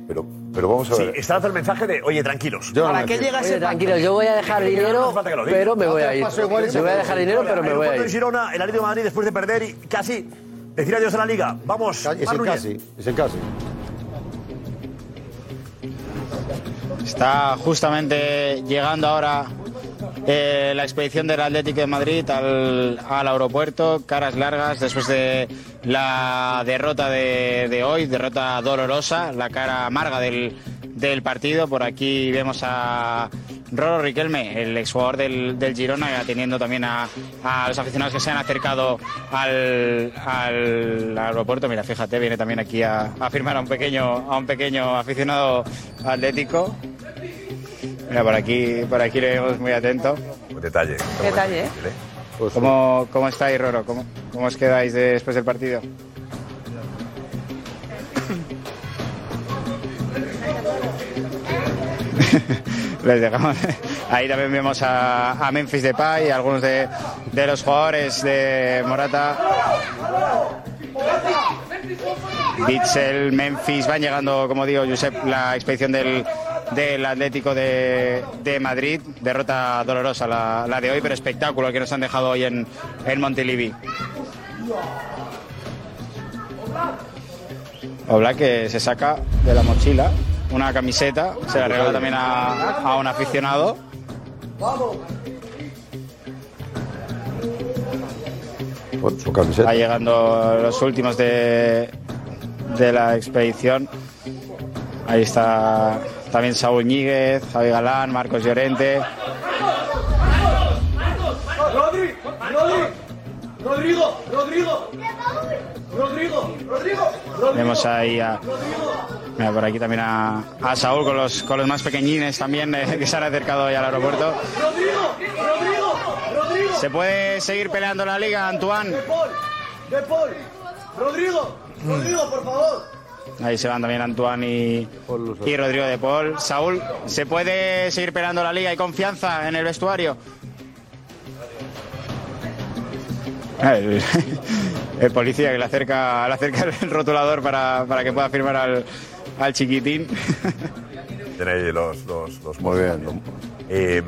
Pero, pero vamos a Sí, ver. está lanzando el mensaje de, oye, tranquilos. Yo no ¿Para me qué llega ese tranquilo, yo voy a dejar Que no dinero, pero me voy a ir. Yo voy a dejar dinero, pero me voy a ir. Girona, el Atlético de Madrid, después de perder y casi decir adiós a la Liga. Vamos, Es Núñez. casi, es en casi. Está justamente llegando ahora eh, la expedición del Atlético de Madrid al, aeropuerto, caras largas después de la derrota de, hoy, derrota dolorosa, la cara amarga del, partido. Por aquí vemos a Roro Riquelme, el exjugador del, del Girona, atendiendo también a, los aficionados que se han acercado al, al aeropuerto. Mira, fíjate, viene también aquí a, a firmar a un pequeño, a un pequeño aficionado atlético. Mira, por aquí, por aquí le vemos muy atento. Detalle. Detalle, ¿eh? ¿Cómo, cómo estáis, Roro? ¿Cómo, ¿Cómo os quedáis después del partido? Les dejamos. Ahí también vemos a, a Memphis Depay y algunos de, de los jugadores de Morata. Bitzel, Memphis, van llegando, como digo, Josep, la expedición del, del Atlético de, de Madrid. Derrota dolorosa la, la de hoy, pero espectáculo el que nos han dejado hoy en, en Montilivi. Oblak que se saca de la mochila una camiseta, se la regala también a, a un aficionado. Su camiseta. Va llegando los últimos de, de la expedición. Ahí está también Saúl Ñíguez, Javi Galán, Marcos Llorente. Rodri, Rodri, Rodrigo, Rodrigo, Rodrigo, Rodrigo, Vemos ahí a, mira, por aquí también a, Saúl con los, con los más pequeñines también eh, que se han acercado hoy al aeropuerto. Rodrigo, Rodrigo, Rodrigo. ¿Se puede seguir peleando la liga, Antoine? De Paul, Rodrigo, Rodrigo, por favor. Ahí se van también Antoine y, y Rodrigo de Paul. Saúl, ¿se puede seguir peleando la liga? ¿Hay confianza en el vestuario? El, el policía que le acerca, le acerca el rotulador para, para que pueda firmar al, al chiquitín. Tenéis los, los, los Muy bien. Eh,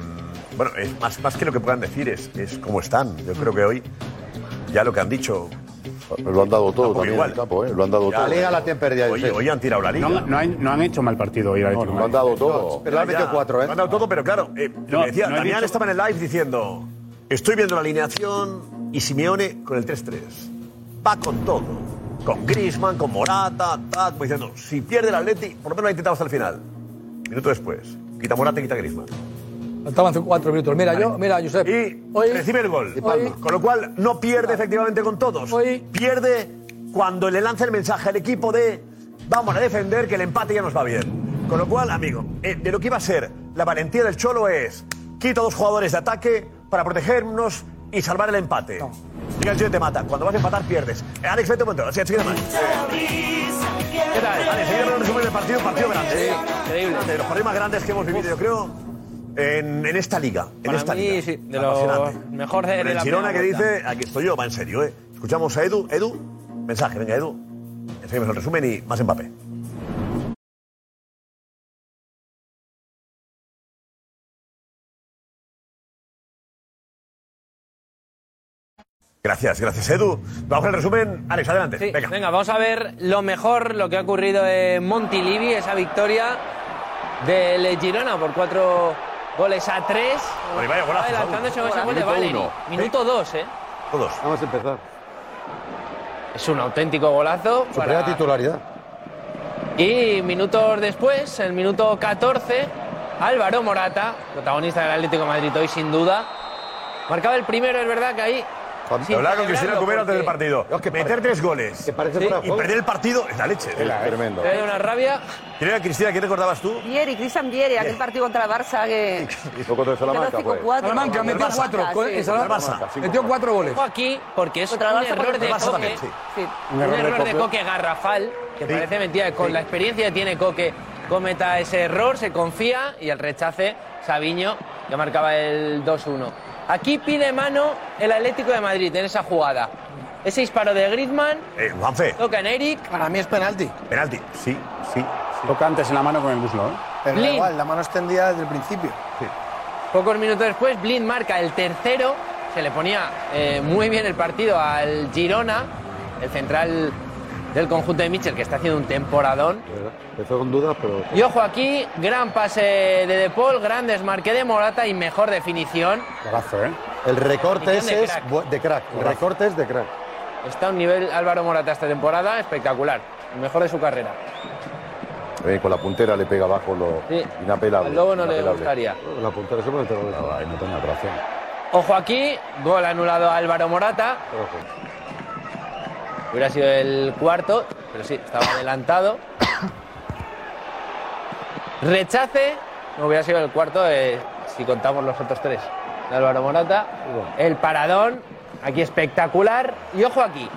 bueno, es más, más que lo que puedan decir, es, es cómo están. Yo creo que hoy ya lo que han dicho. Lo han dado todo también igual. en el campo, ¿eh? Lo han dado Ya, todo. La liga la tienen perdida, Oye, hoy han tirado la liga. No, no, han, no han hecho mal partido hoy. No, de lo han dado todo. Pero le han metido cuatro, ¿eh? Lo han dado todo, pero claro, eh, No, que decía, no Damián dicho- estaba en el live diciendo: Estoy viendo la alineación y Simeone con el 3-3. Va con todo. Con Grisman, con Morata, tal, como diciendo: Si pierde el Atleti, por lo menos lo ha intentado hasta el final. Minuto después, quita Morata y quita Grisman. Faltaban hace cuatro minutos. Mira, yo, mira, Josep. Y hoy, recibe el gol. hoy- Con lo cual, no pierde efectivamente con todos. Pierde cuando le lanza el mensaje al equipo de vamos a defender que el empate ya nos va bien. Con lo cual, amigo, eh, de lo que iba a ser la valentía del Cholo es quita dos jugadores de ataque para protegernos y salvar el empate. Llega el y te mata. Cuando vas a empatar, pierdes. Eh, Alex, vete un momento. Sí, enseguida más. ¿Qué tal? Vale, enseguida un resumen del partido. Partido grande. increíble. De los partidos más grandes que hemos vivido, yo creo, en, en esta liga. En Para esta mí, liga. sí, de lo Apasionante. mejor de, de el la Girona que primera dice, aquí estoy yo, va en serio, ¿eh? Escuchamos a Edu. Edu, mensaje, venga, Edu. Seguimos el resumen y más Mbappé. Gracias, gracias, Edu. Vamos al resumen. Alex, adelante. Sí, venga. venga. vamos a ver lo mejor, lo que ha ocurrido en Montilivi, esa victoria del Girona por cuatro goles a tres. Oye, vaya golazo, Adelantándose con ese gol de Minuto Valeri. uno. Minuto dos, ¿eh? Todos. Vamos a empezar. Es un auténtico golazo. Su primera titularidad. Y minutos después, el minuto 14, Álvaro Morata, protagonista del Atlético de Madrid hoy sin duda, Marcaba el primero, es verdad que ahí. Sin Hablar con Cristina celebrarlo, Cubero antes del partido. Meter tres goles parece fuera de y perder el partido es la leche. Tremendo. Me da una rabia. ¿Quién era Cristina? ¿Quién recordabas tú? Vieri, Cristian Vieri, aquel partido contra el Barça que... Hizo contra el Salamanca, Quedó pues. 5-4. Salamanca metió Barça, cuatro. sí. Salamanca metió cuatro goles. Aquí, porque es un Barça, error de Coque. también, sí. Sí. Un error, de, Coque. Coque garrafal, que Sí. parece mentira. Con Sí. la experiencia que tiene Coque, cometa ese error, se confía y el rechace, Sabiño, que marcaba el 2-1. Aquí pide mano el Atlético de Madrid en esa jugada. Ese disparo de Griezmann, Eh, Juanfe. toca en Eric. Para mí es penalti. Penalti, sí, sí. Toca antes en la mano con el muslo, ¿eh? Pero da Blin. igual, la mano extendida desde el principio. Pocos minutos después, Blind marca el tercero. Se le ponía eh, muy bien el partido al Girona, el central del conjunto de Mitchell, que está haciendo un temporadón. Empezó con dudas, pero. Y ojo aquí, gran pase de De Paul, gran desmarque de Morata y mejor definición. Golazo, ¿eh? El recorte Definición ese de es de crack. El recorte es de crack. Está a un nivel Álvaro Morata esta temporada espectacular, el mejor de su carrera. Eh, con la puntera le pega abajo lo Sí. inapelable. Al Lobo no le gustaría. La puntera se puede tener. No, no tenía otra opción. Ojo aquí, gol anulado a Álvaro Morata. Hubiera sido el cuarto, pero sí, estaba adelantado. Rechace, no hubiera sido el cuarto eh, si contamos los otros tres. De Álvaro Morata. El paradón, aquí espectacular. Y ojo aquí.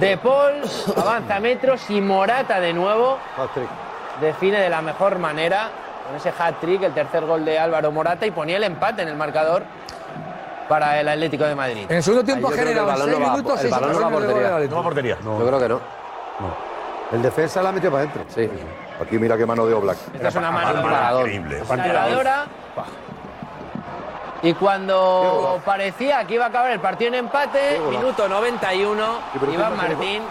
De Paul avanza metros y Morata de nuevo define de la mejor manera con ese hat-trick, el tercer gol de Álvaro Morata y ponía el empate en el marcador para el Atlético de Madrid. En el segundo tiempo ha generado balón seis no va- minutos, el balón no va a portería. No va a portería. Yo creo que no. El defensa la ha metido para adentro. Sí. Aquí mira qué mano de Oblak. Esta es una mano Increíble. Y cuando parecía que iba a acabar el partido en empate, minuto 91, pero Iván Martín.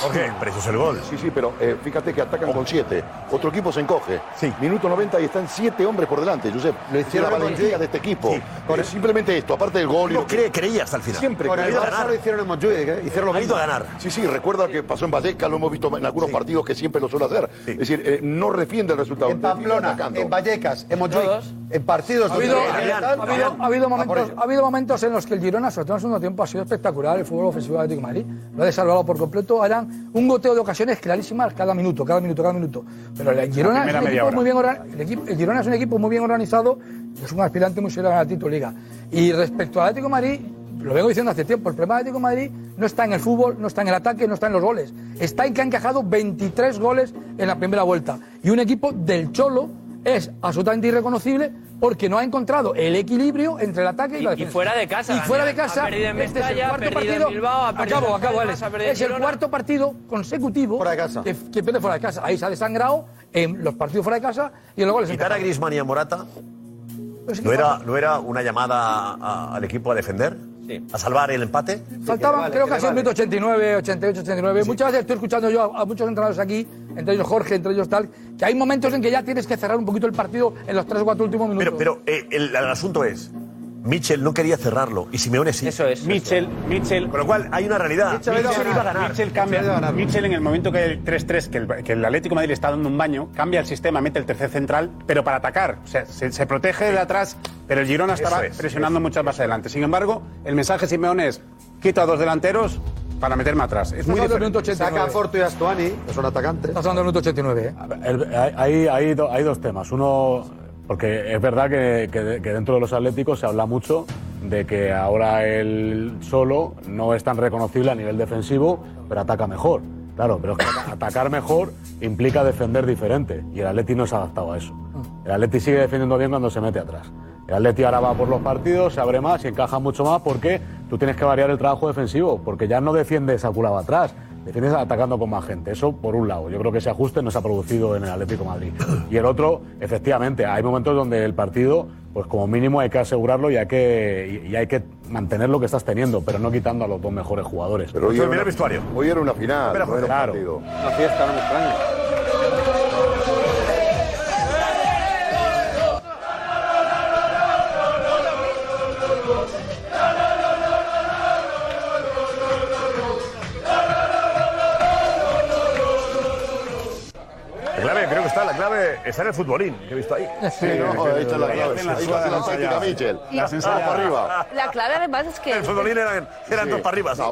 Jorge, precioso el gol. Sí, sí, pero eh, fíjate que atacan con siete. Otro equipo se encoge. Sí. Minuto 90 y están siete hombres por delante, Josep. Lo hicieron la en valentía de este equipo. Sí. Con simplemente esto, aparte del gol y No lo cree, creía hasta el final. Siempre Con ha el ido a Barça ganar. lo hicieron en Montjuic, ¿eh? Hicieron lo Ha ido mismo. a ganar. Sí, sí, recuerda que pasó en Vallecas, lo hemos visto en algunos partidos que siempre lo suele hacer. Es decir, eh, no refiende el resultado. En Pamplona, en Vallecas, en Montjuic, en partidos Ha habido, ha habido- ha habido momentos, ha habido momentos en los que el Girona, sobre todo en el segundo tiempo, ha sido espectacular. El fútbol ofensivo del Atlético de Madrid lo ha desarrollado por completo. Eran un goteo de ocasiones clarísimas cada minuto, cada minuto, cada minuto. Pero el Girona, es un equipo muy bien orga- el, equipo- el Girona es un equipo muy bien organizado y es un aspirante muy serio a la título Liga. Y respecto al Atlético de Madrid, lo vengo diciendo hace tiempo, el problema del Atlético de Madrid no está en el fútbol, no está en el ataque, no está en los goles. Está en que ha encajado 23 goles en la primera vuelta. Y un equipo del Cholo es absolutamente irreconocible porque no ha encontrado el equilibrio entre el ataque y, la Y- y defensa. fuera de casa, Y fuera de casa, Ha perdido en este es el Mestalla, ha cuarto en partido. Bilbao, ha perdido acabo, acabo, Alex. ha Es el cuarto partido consecutivo Fuera de casa. Que, que pierde fuera de casa. Ahí se ha desangrado en los partidos fuera de casa y goles en Quitar a. Griezmann y a Morata, Pero es que ¿no era, ¿no era una llamada a- al equipo a defender? ¿A salvar el empate? Faltaban, vale, creo que que ha sido el vale. minuto 89, 88, 89. Muchas veces estoy escuchando yo a, a muchos entrenadores aquí, entre ellos Jorge, entre ellos tal, que hay momentos en que ya tienes que cerrar un poquito el partido en los 3 o 4 últimos minutos. Pero, pero eh, el, el asunto es, Mitchell no quería cerrarlo y Simeone sí. Eso es. Mitchell, Mitchell, Con lo cual hay una realidad. Mitchell ha ido a Mitchell ganar. iba a ganar. Mitchell cambia. Mitchell en el momento que el 3-3, que el, que el Atlético de Madrid le está dando un baño, cambia el sistema, mete el tercer central, pero para atacar. O sea, se, se protege de atrás, pero el Girona Eso estaba es, presionando mucho más adelante. Sin embargo, el mensaje de Simeone es: quito a dos delanteros para meterme atrás. Es muy diferente. minuto Saca a 89. Forto y Astuani, que son atacantes. Estás hablando del minuto 89. ¿eh? El- hay, hay, hay do- hay dos temas. Uno, porque es verdad que, que- que dentro de los Atléticos se habla mucho de que ahora él solo no es tan reconocible a nivel defensivo, pero ataca mejor. Claro, pero es que atacar mejor implica defender diferente. Y el Atleti no se ha adaptado a eso. El Atleti sigue defendiendo bien cuando se mete atrás. El Atleti ahora va por los partidos, se abre más y encaja mucho más porque tú tienes que variar el trabajo defensivo, porque ya no defiendes a culado atrás, defiendes atacando con más gente. Eso por un lado. Yo creo que ese ajuste no se ha producido en el Atlético de Madrid. Y el otro, efectivamente, hay momentos donde el partido, pues como mínimo hay que asegurarlo y hay que, y y hay que mantener lo que estás teniendo, pero no quitando a los dos mejores jugadores. Pero hoy Mira era, el una, vestuario. hoy era una final, Espera, no era un claro. partido. Una fiesta, no me extraña. Está, la clave está en el futbolín que he visto ahí. Sí, no, ahí está la clave. Ahí está la Michel. Para arriba. La clave además es que El futbolín eran, eran dos para arriba. ¿sí?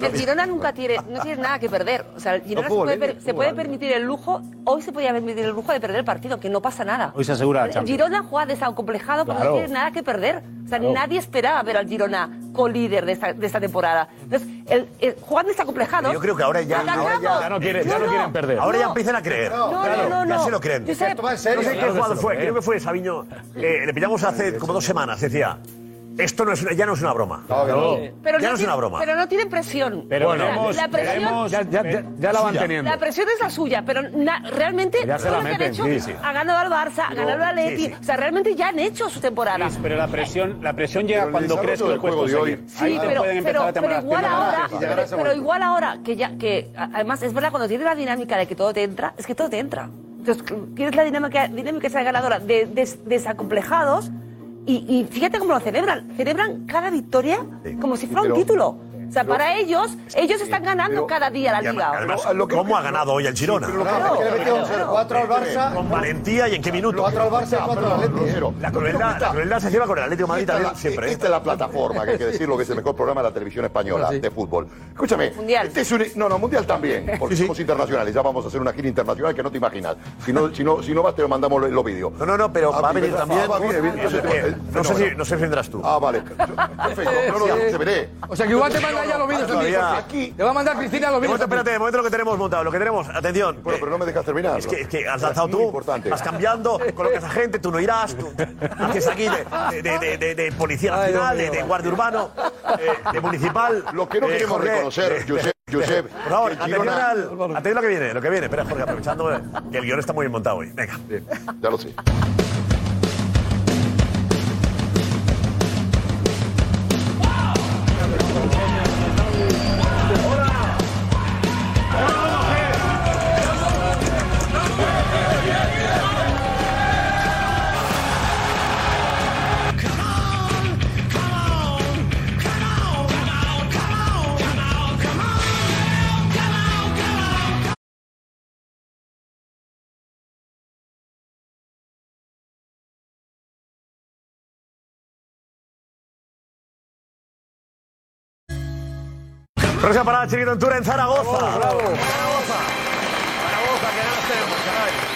el Girona nunca tiene, no tiene nada que perder. O sea, el Girona se puede, se puede permitir el lujo, hoy se podía permitir el lujo de perder el partido, que no pasa nada. Hoy se asegura la El Champions. Girona juega desacomplejado porque Claro. no tiene nada que perder. O sea, Claro. nadie esperaba ver al Girona co-líder de esta, de esta temporada. Entonces, el, el, juegan desacomplejado. Yo creo que ahora ya, ahora ya, Ya no quieren- ya no quieren perder. Ahora ya empiezan a creer. No, no, Claro, no, no. Ya se lo creen. En serio. No sé qué jugador fue, creen. creo que fue Sabiño. eh, le pillamos hace como dos semanas. Decía, esto no es una- ya no es una broma. Pero ya no es tiene- una broma. Pero no tienen presión. Pero O sea, veremos- la presión, veremos- Ya, ya, ya, ya la van Suya. teniendo. La presión es la suya, pero na- realmente Ya se todo la lo que han meten, hecho sí, sí. ha ganado al Barça, ha ganado al Atleti, sí. o sea, realmente ya han hecho su temporada. Pero la presión, la presión llega Pero el cuando crees que del juego de hoy- Ahí Sí, te pero, pero, igual ahora, pero igual ahora que ya que además es verdad cuando tienes la dinámica de que todo te entra, es que todo te entra. Entonces tienes la dinámica dinámica esa ganadora de des- desacomplejados y, y fíjate cómo lo celebran, celebran cada victoria como si fuera un título. O sea, para ellos, ellos están ganando cada día la liga. además, ¿cómo ha ganado hoy el Girona? Pero lo que Claro, pasa es que le metió claro. 4 al Barça. Con valentía y en qué minuto. 4 al Barça y 4 al. Rosero, La crueldad, la crueldad se lleva con el Atlético de Madrid Esta, es también la, siempre. ¿eh? esta es la plataforma, que hay que decirlo, que es el mejor programa de la televisión española de fútbol. Escúchame. Mundial. Este es un, no, no, mundial también, porque somos internacionales. Ya vamos a hacer una gira internacional que no te imaginas. Si no, si no, si no vas, te lo mandamos los, los vídeos. No, no, no, pero Ah, va a venir también. Ah, no sé si vendrás tú. Ah, vale. Perfecto. No, no, te veré. O sea, que igual te manda ya los vídeos a ti. Todavía. Aquí. Te va a mandar Cristina a ti. espérate, de momento lo que tenemos montado, lo que tenemos, atención. Bueno, pero no me dejas terminar. Es que, es que has lanzado tú, importante. vas cambiando, colocas a gente, tú no irás, tú haces aquí de, de, de, de- de policía nacional, de, guardia urbano, eh, de municipal. Lo que no eh, queremos Jorge, reconocer, eh, Josep, Josep, Por favor, atención, al, atención a lo que viene, lo que viene. Espera, Jorge, aprovechando que el guion está muy bien montado hoy. Venga. Bien, ya lo sé. Próxima parada, Chiquito en Tour en Zaragoza. Zaragoza. Zaragoza, que caray.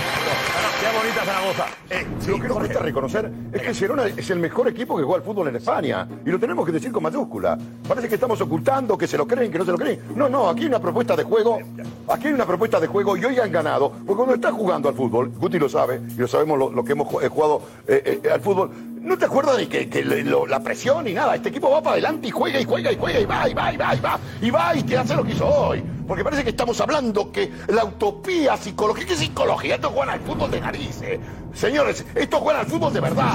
Qué bonita Zaragoza. Eh, sí, Lo que nos cuesta reconocer es que el Girona es el mejor equipo que juega al fútbol en España. Y lo tenemos que decir con mayúscula. Parece que estamos ocultando, que se lo creen, que no se lo creen. No, no, aquí hay una propuesta de juego. Aquí hay una propuesta de juego y hoy han ganado. Porque cuando estás jugando al fútbol, Guti lo sabe, y lo sabemos lo, lo que hemos eh, jugado eh, eh, al fútbol, no te acuerdas de que, que le- lo- la presión y nada. Este equipo va para adelante y juega y juega y juega y va y va y va y va. Y va y te hace lo que hizo hoy. Porque parece que estamos hablando que la utopía psicológica, ¿qué psicología? Esto juegan al fútbol de narices. Señores, esto juegan al fútbol de verdad.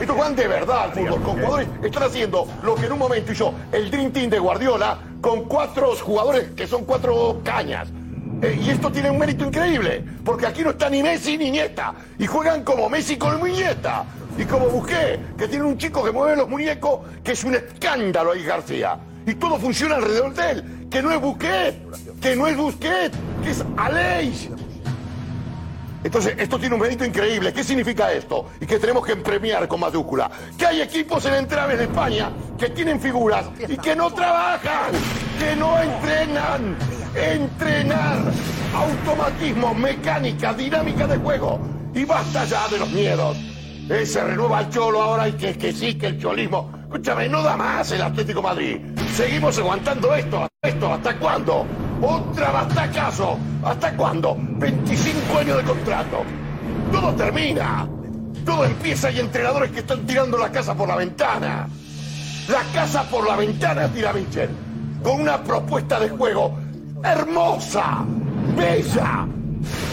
Esto juegan de verdad al fútbol. Con jugadores están haciendo lo que en un momento hizo el Dream Team de Guardiola con cuatro jugadores que son cuatro cañas. Eh, y esto tiene un mérito increíble, porque aquí no está ni Messi ni Nieta. Y juegan como Messi con Nieta. Y como Busqué, que tiene un chico que mueve los muñecos, que es un escándalo ahí García. Y todo funciona alrededor de él, que no es Busquet, que no es Busquet, que es Aleix. Entonces, esto tiene un mérito increíble. ¿Qué significa esto? Y que tenemos que premiar con mayúscula. Que hay equipos en entraves de España que tienen figuras y que no trabajan, que no entrenan. Entrenar. Automatismo, mecánica, dinámica de juego. Y basta ya de los miedos. Eh, se renueva el cholo ahora y que, sí, que el cholismo. Escúchame, no da más el Atlético Madrid. Seguimos aguantando esto, esto, ¿hasta cuándo? Otra bastacazo. ¿Hasta cuándo? 25 años de contrato. Todo termina. Todo empieza y entrenadores que están tirando la casa por la ventana. La casa por la ventana tira Michel. Con una propuesta de juego hermosa, bella,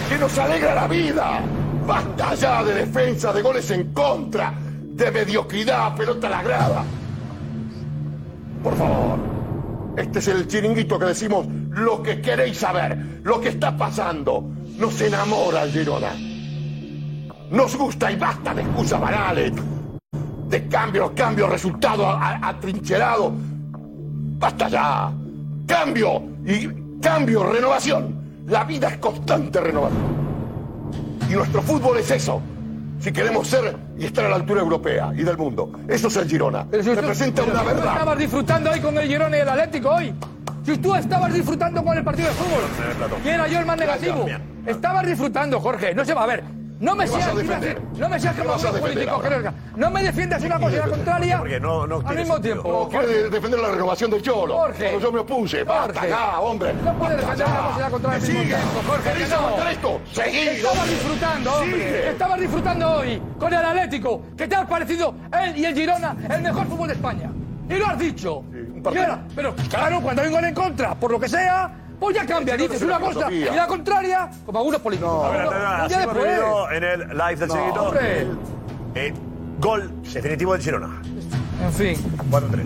que nos alegra la vida. Basta ya de defensa, de goles en contra, de mediocridad, pelota la grada. Por favor, este es el chiringuito que decimos lo que queréis saber, lo que está pasando. Nos enamora el Girona. Nos gusta y basta de excusas banales, de cambios, cambios, resultado a- a- atrincherado. Basta ya. Cambio y cambio, renovación. La vida es constante renovación. Y nuestro fútbol es eso. Si queremos ser y estar a la altura europea y del mundo. Eso es el Girona. Pero si usted- Representa pero una tú verdad. estabas disfrutando hoy con el Girona y el Atlético hoy. Si tú estabas disfrutando con el partido de fútbol. Y era yo el más negativo. Estabas disfrutando, Jorge. No se va a ver. No me ¿Qué seas, no me seas ¿Qué como vas a un defender político, ahora? Jorge. No me defiendas una cosa y la contraria Porque no, no al mismo tiempo. Quiere de- defender la renovación del Cholo. Jorge. Cuando yo me opuse. Basta hombre. No Basta defender una cosa y la contraria al Que mismo sigue. tiempo, Jorge. ¿Querés que no. aguantar esto? Seguí, disfrutando, hombre. Disfrutando hoy con el Atlético. que te ha parecido él y el Girona el mejor fútbol de España? Y lo has dicho. Ahora, pero claro, cuando hay un gol en contra, por lo que sea, pues ya cambia. Dices una cosa y la contraria, como algunos políticos. A ver, un así día hemos después. en el live del No, eh, gol definitivo del Girona. En fin. 4-3.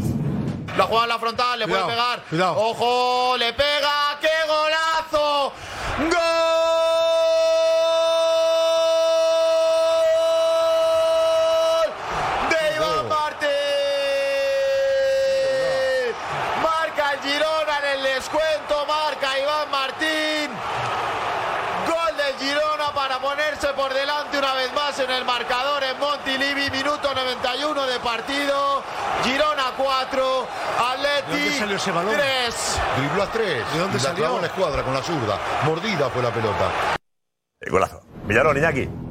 La juega en la frontal, le Cuidado, puede pegar. cuidado. Ojo, le pega, qué golazo. ¡Gol! Una vez más en el marcador en Montilivi, minuto 91 de partido. Girona 4, Atleti ¿De dónde salió ese balón? 3. Dribló a tres. ¿De dónde la salió? la escuadra con la zurda. Mordida fue la pelota. Eh, golazo. Villalón, Iñaki.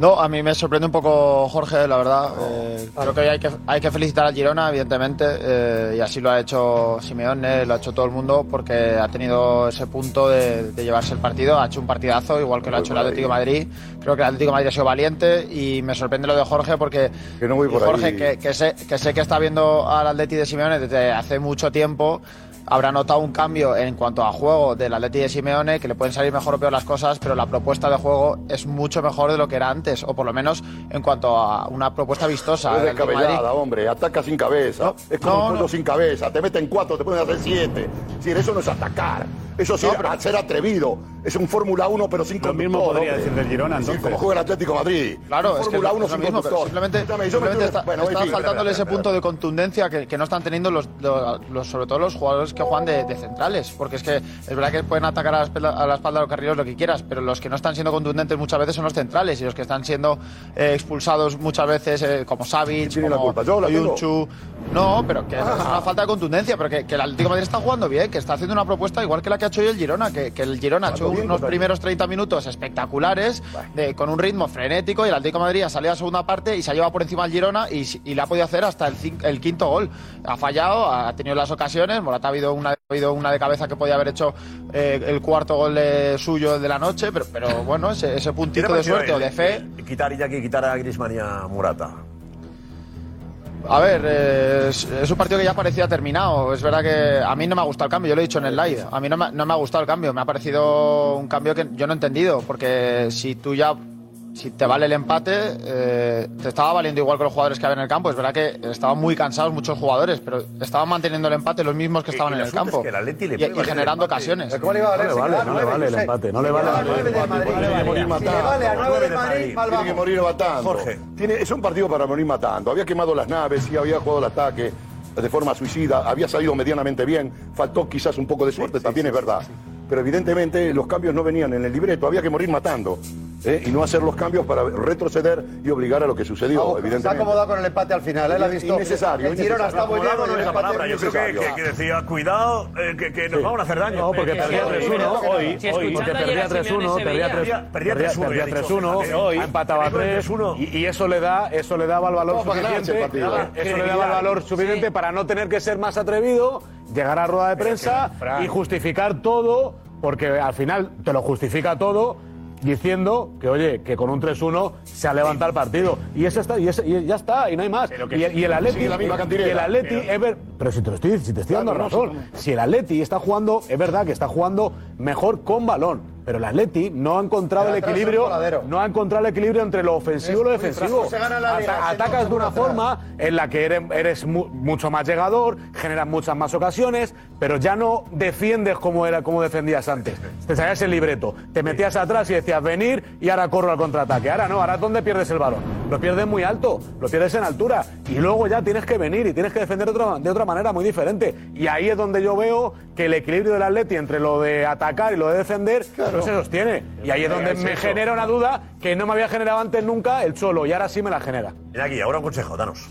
No, a mí me sorprende un poco Jorge, la verdad. Eh, creo que hay, que hay que felicitar al Girona, evidentemente, eh, y así lo ha hecho Simeone, lo ha hecho todo el mundo, porque ha tenido ese punto de, de llevarse el partido. Ha hecho un partidazo, igual que lo ha hecho el Atlético de Madrid. Creo que el Atlético de Madrid ha sido valiente y me sorprende lo de Jorge, porque Que no voy por Jorge, ahí. que, que sé, que sé que está viendo al Atleti de Simeone desde hace mucho tiempo. Habrá notado un cambio en cuanto a juego del Atleti de Simeone, que le pueden salir mejor o peor las cosas, pero la propuesta de juego es mucho mejor de lo que era antes, o por lo menos en cuanto a una propuesta vistosa. Es descabellada, hombre. Ataca sin cabeza. es como no, un no. sin cabeza. Te meten cuatro, te pueden hacer siete. Es decir, eso no es atacar. Eso sí No, es pero- ser atrevido. Es un Fórmula 1, pero sin Lo mismo conductor, podría hombre. decir del Girona, Sí, entonces. como juega el Atlético de Madrid. Claro, es Fórmula es 1 lo sin mismo, conductor. simplemente, simplemente está, bueno, está faltándole ese punto de contundencia que, que no están teniendo los, los- los- sobre todo los jugadores que juegan de, de centrales, porque es que es verdad que pueden atacar a la, espalda, a la espalda de los carrileros lo que quieras, pero los que no están siendo contundentes muchas veces son los centrales y los que están siendo eh, expulsados muchas veces eh, como Savic, como. Oyunchu. No, pero que es una falta de contundencia, pero que, que el Atlético de Madrid está jugando bien, que está haciendo una propuesta igual que la que ha hecho hoy el Girona, que, que el Girona ha hecho bien, unos primeros 30 minutos espectaculares, de- con un ritmo frenético, y el Atlético de Madrid ha salido a segunda parte y se ha llevado por encima al Girona y, y le ha podido hacer hasta el, el quinto gol. Ha fallado, ha tenido las ocasiones, Morata ha habido una, ha habido una de cabeza que podía haber hecho eh, el cuarto gol de- suyo de la noche, pero, pero bueno, ese, ese ¿Qué te puntito de suerte o de fe. el Quitar Iñaki, quitar a Griezmann y a Morata. A ver, es, un partido que ya parecía terminado. Es verdad que a mí no me ha gustado el cambio, yo lo he dicho en el live. A mí no me ha gustado el cambio, me ha parecido un cambio que yo no he entendido, porque si tú ya, si te vale el empate, eh, te estaba valiendo igual que los jugadores que había en el campo. Es verdad que estaban muy cansados muchos jugadores, pero estaban manteniendo el empate los mismos que estaban y en el asunto es campo que el y, y generando ocasiones. ¿Cómo le iba a valer? No le vale, no le vale el empate, no le vale. a nueve del Madrid. Tiene que morir Si le matando. vale a nueve del Madrid, mal Tiene que morir matando. Jorge. Tiene, es un partido para morir matando. Había quemado las naves, sí, había jugado el ataque de forma suicida, había salido medianamente bien, faltó quizás un poco de suerte, también es verdad. Pero evidentemente los cambios no venían en el libreto, había que morir matando. ¿Eh? Y no hacer los cambios para retroceder y obligar a lo que sucedió, Ojo, Se ha evidentemente. acomodado con el empate al final, él ha visto. Innecesario, El Girona está muy bien no el es la empate. palabra, Yo creo que, que- que decía, cuidado, eh, que, que nos van a hacer daño. No, porque perdía 3-1 hoy, Si hoy, porque perdía a Simeone 3-1, se perdía veía. 3 Perdía- perdía perdía 3-1, perdía ya he dicho, 3-1, fíjate, hoy, ha empatado a venimos de 3 3-1. y, y eso le da eso le daba el valor suficiente, partido. eso le daba el valor suficiente para no tener que ser más atrevido, llegar a rueda de prensa y justificar todo, porque al final te lo justifica todo diciendo que oye, que con un 3-1 se ha levantado el partido y ese está y, ese- y ya está y no hay más. Pero que Y, y el Atleti la misma y cantinela. el Atleti es ver- pero si te lo estoy si te estoy dando Claro, no, razón, si el Atleti está jugando, es verdad que está jugando mejor con balón, pero el Atleti no ha encontrado el equilibrio, no ha encontrado el equilibrio entre lo ofensivo y lo defensivo. Ata- atacas de una forma en la que eres, eres mu- mucho más llegador, generas muchas más ocasiones, pero ya no defiendes como era como defendías antes. Te salías el libreto, te metías atrás y decías venir y ahora corro al contraataque. Ahora no, ahora ¿dónde pierdes el balón? lo pierdes muy alto, lo pierdes en altura. Y luego ya tienes que venir y tienes que defender de otra, de otra manera muy diferente. Y ahí es donde yo veo que el equilibrio del Atleti entre lo de atacar y lo de defender no se sostiene. Y ahí es donde me genera una duda que no me había generado antes nunca el Cholo y ahora sí me la genera. Mira aquí, ahora un consejo, danos.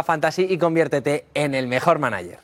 Fantasy y conviértete en el mejor manager.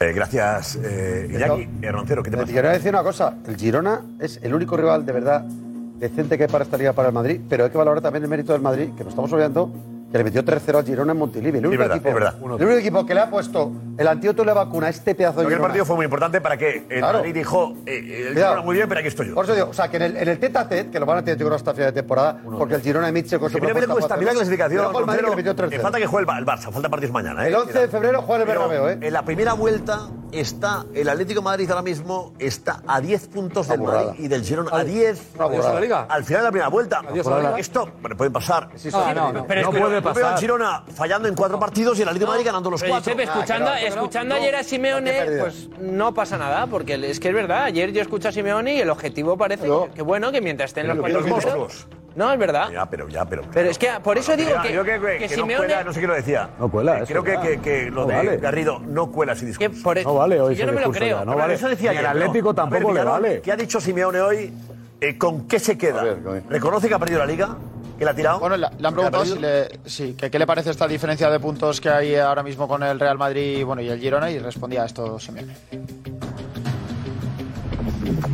Eh, gracias, eh, Iñaki. Eh, Roncero, ¿qué te Te pasa? quiero decir una cosa. El Girona es el único rival de verdad decente que hay para esta liga para el Madrid, pero hay que valorar también el mérito del Madrid, que nos estamos olvidando, que le metió 3-0 al Girona en Montilivi. El único, verdad, equipo, el único equipo que le ha puesto el antídoto de la vacuna a este pedazo de Aquel Girona. partido fue muy importante para que el Claro. Madrid dijo, eh, eh, el Cuidado. Girona muy bien, pero aquí estoy yo. Por eso digo, o sea, que en el, en el tete a tete, que lo van a tener yo creo hasta final de temporada, porque el Girona y Mitchell con su Mira, mira cómo está, mira la clasificación. Pero ojo al Madrid que le Roncero, metió que 3-0. falta que juegue el, Ba- el Barça, falta partidos mañana. ¿eh? El 11 de febrero juega el Pero Bernabéu, ¿eh? En la primera vuelta está el Atlético de Madrid ahora mismo está a 10 puntos del burrada. Madrid y del Girona a 10 Adiós a la Liga. al final de la primera vuelta. Adiós a la Liga. Esto bueno, puede pasar. No, que puede yo veo pasar. al Girona fallando en cuatro partidos y el Atlético de Madrid ganando los Pero, cuatro. Josep, escuchando, Ah, no, escuchando no. ayer a Simeone, pues no pasa nada, porque es que es verdad. Ayer yo escucho a Simeone y el objetivo parece que, que bueno, que mientras estén los cuatro monstruos. No, es verdad. Ya, pero ya, pero. Pero es que por eso digo que, yo que, que que Simeone. no cuela, no sé quién lo decía. No cuela, Eh, eso Creo que, que, que lo No de vale. Garrido no cuela sin discurso. por No vale hoy yo no me lo creo. ya, no vale. Eso decía Ni el. Atlético A ver, tampoco le vale. ¿Qué ha dicho Simeone hoy? Eh, ¿Con qué se queda? ¿Reconoce que ha perdido la liga? ¿Que la ha tirado? Bueno, le, le han preguntado si le- sí, que qué le parece esta diferencia de puntos que hay ahora mismo con el Real Madrid bueno, y el Girona y respondía a esto Simeone.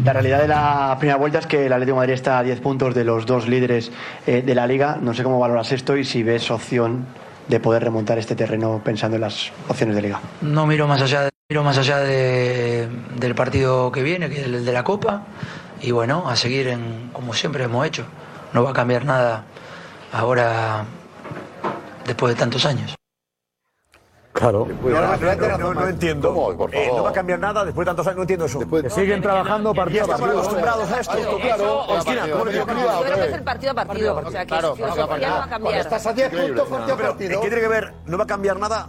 La realidad de la primera vuelta es que el Atlético de Madrid está a 10 puntos de los dos líderes eh, de la liga. No sé cómo valoras esto y si ves opción de poder remontar este terreno pensando en las opciones de liga. No miro más allá, de- miro más allá de- del partido que viene, que es el de la Copa, y bueno, a seguir en, como siempre hemos hecho. No va a cambiar nada ahora, después de tantos años. Claro. No, no, no, no entiendo. Eh, no va a cambiar nada después de tantos años, no entiendo eso. siguen trabajando partido a estamos partido. acostumbrados a esto. Eso- Cristina, ¿cómo lo Yo creo que es el partido a partido. O sea, que Claro, si no va a cambiar. Estás a 10 puntos partido Pero, partido. ¿Qué tiene que ver? ¿No va a cambiar nada?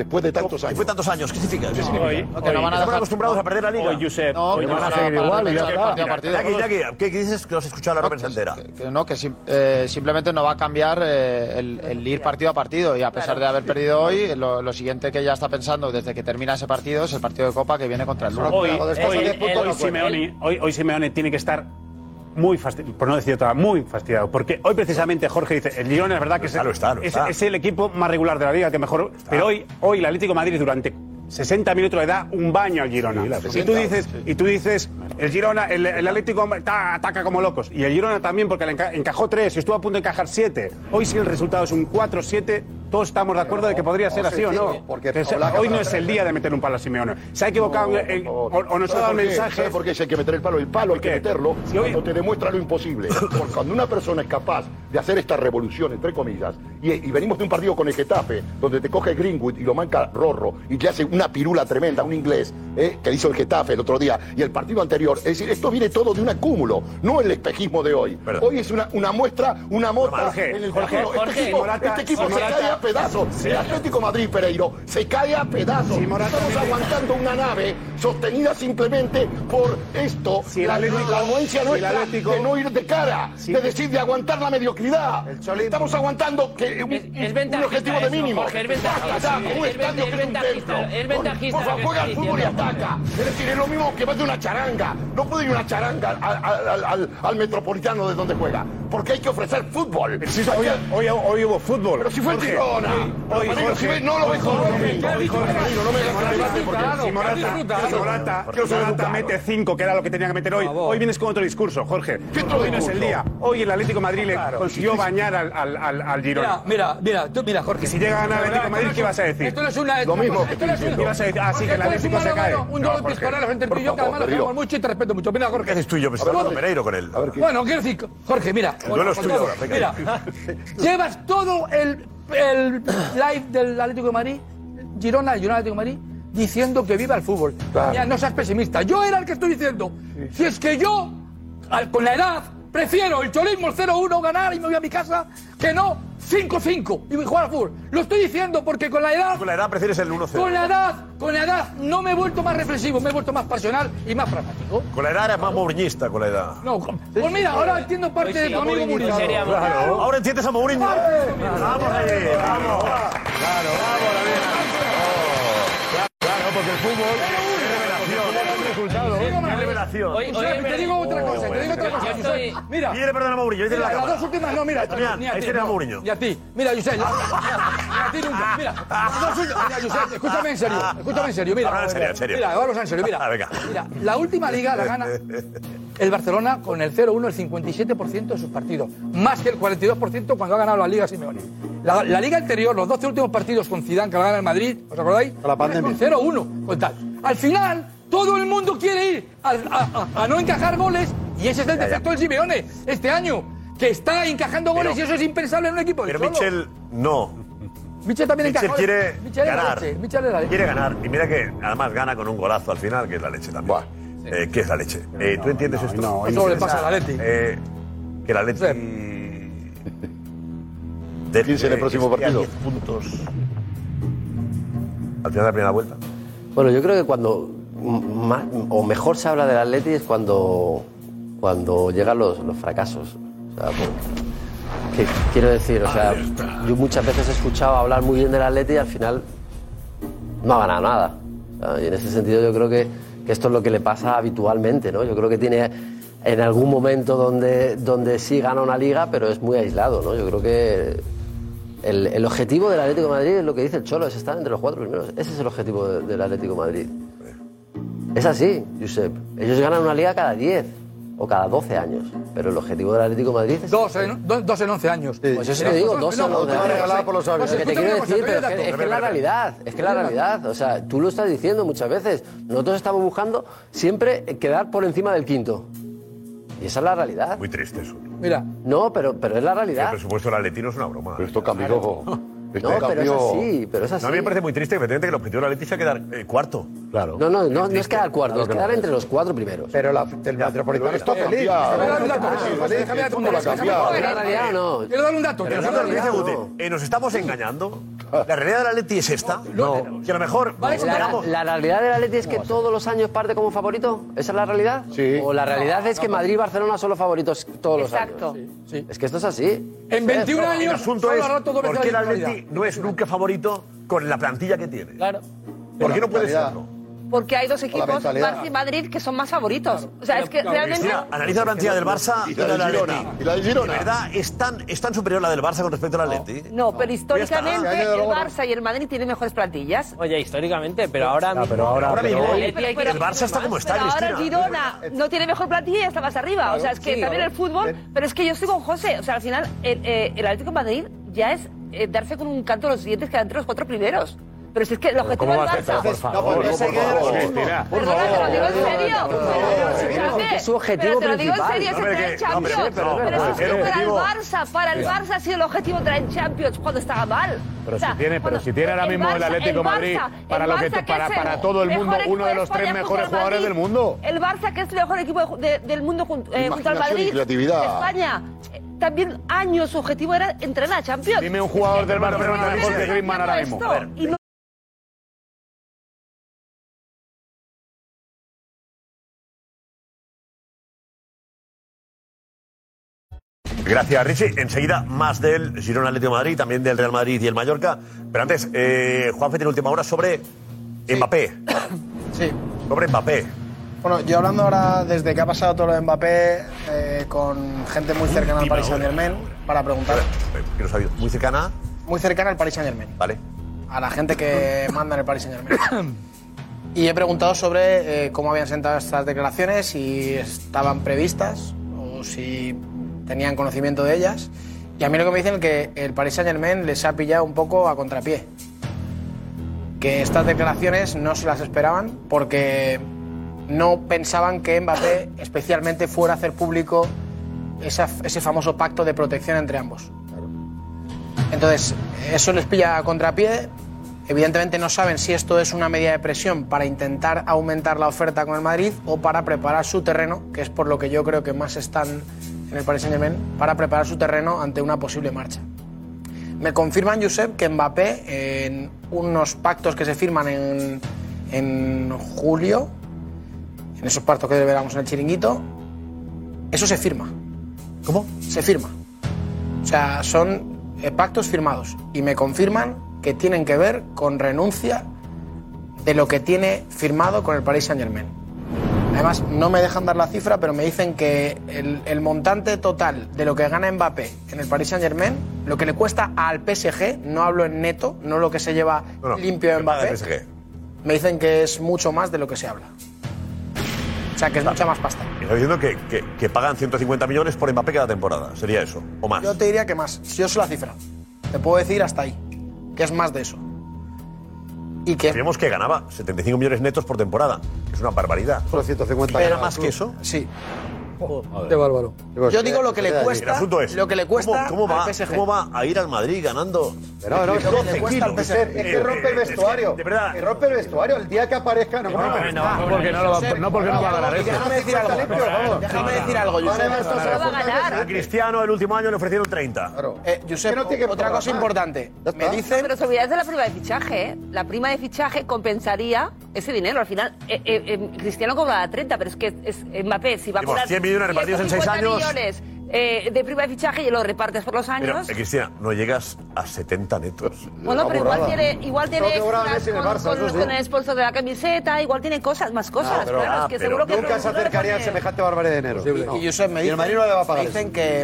Después de tantos años. Después de tantos años, ¿qué significa? ¿Qué significa? Hoy- No, hoy- no van a Estamos dejar- acostumbrados a perder la liga. Hoy, Josep, no, hoy que van van a a seguir para igual y ya está. ¿qué dices que no has escuchado la rueda entera? Que no, que sim- eh, simplemente no va a cambiar eh, el, el ir partido a partido y a pesar de haber perdido hoy, lo, lo siguiente que ya está pensando desde que termina ese partido es el partido de Copa que viene contra el Lugo. Hoy, hoy, hoy Simeone, hoy, hoy Simeone tiene que estar muy fastidiado, por no decir otra, muy fastidiado, porque hoy precisamente Jorge dice, el Girona es verdad que es, Está, lo está, lo es- está. es el equipo más regular de la liga, que mejor, pero hoy, hoy el Atlético de Madrid durante 60 minutos le da un baño al Girona. y, tú 60, dices, y tú dices, el Girona, el, el Atlético ta- ataca como locos, y el Girona también porque le enca- encajó 3 y estuvo a punto de encajar 7. Hoy si el resultado es un 4-7, todos estamos de acuerdo de que podría ser así o no. Porque hoy no es el día de meter un palo a Simeone. Se ha equivocado en- en- o, o nos ha ¿Sabe dado el por qué? mensaje. ¿Sabe por qué? Si hay que meter el palo, el palo hay que meterlo cuando te demuestra lo imposible. Porque cuando una persona es capaz de hacer esta revolución, entre comillas, y, y venimos de un partido con el Getafe, donde te coge Greenwood y lo manca Rorro y te hace una pirula tremenda, un inglés, ¿eh? que hizo el Getafe el otro día, y el partido anterior. Es decir, esto viene todo de un acúmulo, no el espejismo de hoy. Hoy es una, una muestra, una mota Jorge, en el Jorge, este equipo, Morata, este equipo se Morata- cae a pedazos. Sí. El Atlético Madrid, Pereiro, se cae a pedazos. Estamos aguantando una nave sostenida simplemente por esto. La, Atlético- la anuencia nuestra Atlético- de no ir de cara, de decir, de aguantar la mediocridad. Estamos aguantando que un, Es un ventajista objetivo de eso, mínimo. Jorge, es ventajista. Basta ya, con un Es estadio que es un templo. es Por favor, juega al fútbol y ataca. Es decir, es lo mismo que va de una charanga. No puede ir una charanga al, al- al- al- metropolitano de donde juega. Porque hay que ofrecer fútbol. Sí, hoy, hoy- hoy hubo fútbol. Pero si fue el tiro, Hoy, Pero Jorge, no lo como Jorge, no me debate porque Si Morata, si Morata, mete 5, que era lo que tenía que meter hoy, hoy vienes con otro discurso, Jorge. Hoy no es el día. Hoy el Atlético de Madrid le consiguió bañar al, al, al, Girona. Mira, mira, tú, mira, Jorge. Si llega a ganar el Atlético de Madrid, ¿qué vas a decir? Esto no es una. Lo mismo ¿Qué vas a decir? Ah, sí, que el Atlético se cae. Un doble piscolar entre tú y yo, que además queremos mucho y te respeto mucho. Mira, Jorge. ¿Qué haces tú y yo? Pues Pereiro con él. Bueno, quiero decir, Jorge, mira. El duelo es tuyo. Mira, llevas todo el, el live del Atlético de Madrid, Girona, Girona Atlético de Madrid, diciendo que viva el fútbol. Mira, no seas pesimista. Yo era el que estoy diciendo. Si es que yo, al- con la edad, prefiero el cholismo, el 0-1, ganar y me voy a mi casa, que no 5-5 y jugar al fútbol. Lo estoy diciendo porque con la edad. Con la edad prefieres el 1-0. Con la edad, con la edad, no me he vuelto más reflexivo, me he vuelto más pasional y más pragmático. Con la edad eres más mouriñista con la edad. No, pues mira, ahora entiendo parte de tu amigo Mourinho. Claro. Ahora entiendes a Mourinho. Vamos ahí, vamos. Claro, Claro, porque el fútbol es revelación. Es revelación. Hoy- Josep, te digo otra cosa, te digo otra cosa. Josep. Mira, Pídele perdón a Mourinho, dice mira, la las cámara. dos últimas, no, mira, Damián, ni a ahí ti, tiene a no, Mourinho. Ni a ti. Mira, Josep, la- ni a ti nunca. Mira, las dos últimas, mira, Josep, escúchame en serio, escúchame en serio, mira. Ahora en serio, en serio. Mira, vamos en serio, mira. Ah, venga. Mira, la última liga la gana el Barcelona con el 0-1 el 57% de sus partidos, más que el 42% cuando ha ganado la Liga Simeone. La, la liga anterior, los 12 últimos partidos con Zidane que la gana el Madrid, ¿os acordáis? Con la pandemia. Con 0-1, con tal. Al final, todo el mundo quiere ir a, a- a- a no encajar goles y ese es el defecto del Simeone este año, que está encajando goles y eso es impensable en un equipo. del Pero Cholo. Michel, no. Michel también Michel encaja. quiere Michel es la ganar. leche, Michel es la leche. Quiere ganar. Y mira que además gana con un golazo al final, que es la leche también. Eh, ¿Qué es la leche? Eh, ¿Tú entiendes esto? no, Eso le pasa al Atleti. Eh, que la. De 15 en el próximo partido. puntos al final de la primera vuelta. Bueno, yo creo que cuando más, o mejor se habla del Atleti es cuando, cuando llegan los, los fracasos. O sea, por- que- quiero decir, o sea, yo muchas veces he escuchado hablar muy bien del Atleti y al final no ha ganado nada. O sea, y en ese sentido yo creo que, que esto es lo que le pasa habitualmente, ¿no? Yo creo que tiene en algún momento donde, donde sí gana una liga, pero es muy aislado, ¿no? Yo creo que el, el objetivo del Atlético de Madrid es lo que dice el Cholo, es estar entre los cuatro primeros. Ese es el objetivo de- del Atlético de Madrid. Es así, Josep. Ellos ganan una liga cada 10 o cada 12 años, pero el objetivo del Atlético de Madrid es... Dos en, do- dos en 11 años. Pues eso te digo, dos en 11 años. Lo que te quiero decir, pero es que, es que es la realidad, es que es la realidad. O sea, tú lo estás diciendo muchas veces. Nosotros estamos buscando siempre quedar por encima del quinto. Y esa es la realidad. Muy triste eso. Mira. No, pero, pero es la El realidad. presupuesto del es una broma. Pero esto cambió. No, pero es así, pero es así. No, a mí me parece muy triste efectivamente, que el objetivo del Atleti sea quedar eh, cuarto. Claro. No, no, no, no es quedar cuarto, Claro es que quedar no. entre los cuatro primeros. Pero la, el Metropolitano está feliz. Déjame dar un dato. Déjame dar un dato. ¿Es la realidad o no? Quiero dar un dato. Eh, nos estamos engañando. La realidad del Atleti es esta. No. Que a lo mejor La, superamos. la realidad del Atleti es que todos los años parte como favorito. ¿Esa es la realidad? Sí. O la realidad es que Madrid y Barcelona son los favoritos todos los Exacto. años. Es que esto es así. En 21 El años, asunto solo es por qué el la Atleti no es nunca favorito con la plantilla que tiene. Claro. ¿Por qué no puede serlo? Porque hay dos equipos. Barça y Madrid, que son más favoritos. O sea, es que realmente. Cristina, analiza la plantilla del Barça y, Y la del Girona. Y la del Girona. ¿De verdad es tan, es tan superior la del Barça con respecto al Atleti? No, pero históricamente el Barça y el Madrid tienen mejores plantillas. Oye, históricamente, pero ahora mismo. pero ahora- Ahora mismo, el Barça está como está, Pero ahora el Cristina. Girona no tiene mejor plantilla y está más arriba. o sea, es que sí, también el fútbol. Pero es que yo estoy con José. O sea, al final, el, eh, el Atlético de Madrid ya es eh, darse con un canto a los siguientes que entre los cuatro primeros. Pero si es que el objetivo ¿Cómo del? Barça. Por favor, por favor. Perdona, te lo digo en serio. Su objetivo pero te lo digo en principal. serio, es entrar en Champions. pero- si es que para el Barça, para el Barça ha sido el objetivo entrar en Champions cuando estaba mal. Pero si tiene, pero si tiene ahora mismo el Atlético Madrid para lo que para, todo el mundo uno de los tres mejores jugadores del mundo. El Barça, que es el mejor equipo de- del mundo junto, eh, junto al Madrid. creatividad. España. eh, También años su objetivo era entrenar a Champions. Dime un jugador del Barcelona mejor que Griezmann ahora mismo. Gracias, Richie. Enseguida más del Girona Atlético de Madrid, también del Real Madrid y el Mallorca. Pero antes, eh, Juanfe tiene última hora sobre Mbappé. Sí. Sobre Mbappé. Bueno, yo hablando ahora desde que ha pasado todo lo de Mbappé eh, con gente muy cercana al Paris Saint. Germain para preguntar. Eh, Que no sabía, muy cercana. muy cercana al Paris Saint Germain. Vale. A la gente que manda en el Paris Saint Germain. Y he preguntado sobre eh, cómo habían sentado estas declaraciones, si estaban previstas o si tenían conocimiento de ellas. Y a mí lo que me dicen es que el Paris Saint Germain les ha pillado un poco a contrapié. Que estas declaraciones no se las esperaban porque no pensaban que Mbappé especialmente fuera a hacer público ese famoso pacto de protección entre ambos. Entonces, eso les pilla a contrapié. Evidentemente no saben si esto es una medida de presión para intentar aumentar la oferta con el Madrid o para preparar su terreno, que es por lo que yo creo que más están en el Paris Saint-Germain, para preparar su terreno ante una posible marcha. Me confirman, Josep, que Mbappé, en unos pactos que se firman en, en julio, en esos pactos que veremos en el chiringuito, eso se firma. ¿Cómo? Se firma. O sea, son eh, pactos firmados. Y me confirman que tienen que ver con renuncia de lo que tiene firmado con el Paris Saint Germain. Además, no me dejan dar la cifra, pero me dicen que el, el montante total de lo que gana Mbappé en el Paris Saint Germain, lo que le cuesta al PSG, no hablo en neto, no lo que se lleva No, no, limpio paga Mbappé, PSG. me dicen que es mucho más de lo que se habla. O sea, que es mucha más pasta. Está diciendo que, que, que pagan 150 millones por Mbappé cada temporada. Sería eso. O más. Yo te diría que más. Si yo sé la cifra. Te puedo decir hasta ahí. Que es más de eso. Y que. Sabíamos que ganaba 75 millones netos por temporada. Es una barbaridad. Solo 150 ¿Era más que eso? Sí. Qué bárbaro. Yo digo lo que le El cuesta. asunto es, Lo que le cuesta ¿cómo, cómo va, al PSG. ¿Cómo va a ir al Madrid ganando? No, no, es que 12 le cuesta al kilos? PSG. Es que rompe el Eh, vestuario. de verdad. Que rompe el vestuario. El día que aparezca. No, No, no, no, no, porque no lo va- no porque no va a ganar eso. Déjame decir algo. Déjame decir algo. A Cristiano el último año le ofrecieron 30. Eh, Josep, otra cosa importante. Me dicen. Pero os olvidáis de la prima de fichaje, ¿eh? La prima de fichaje compensaría ese dinero. Al final, eh, eh, eh, Cristiano cobrará 30, pero es que Mbappé, si va a cobrar 100 millones repartidos en seis 150 años. millones eh, de prima de fichaje y lo repartes por los Pero, años. eh, Cristina, no llegas a 70 netos. bueno, pero igual tiene, igual tiene que extras el con, Barça, con- sí. con el sponsor de la camiseta, igual tiene cosas, más cosas. pero- claro, ah, es que pero seguro que nunca el se acercaría a semejante barbaridad de dinero. No. Y Josep, me Y el dicen, no le va a pagar me dicen eso. que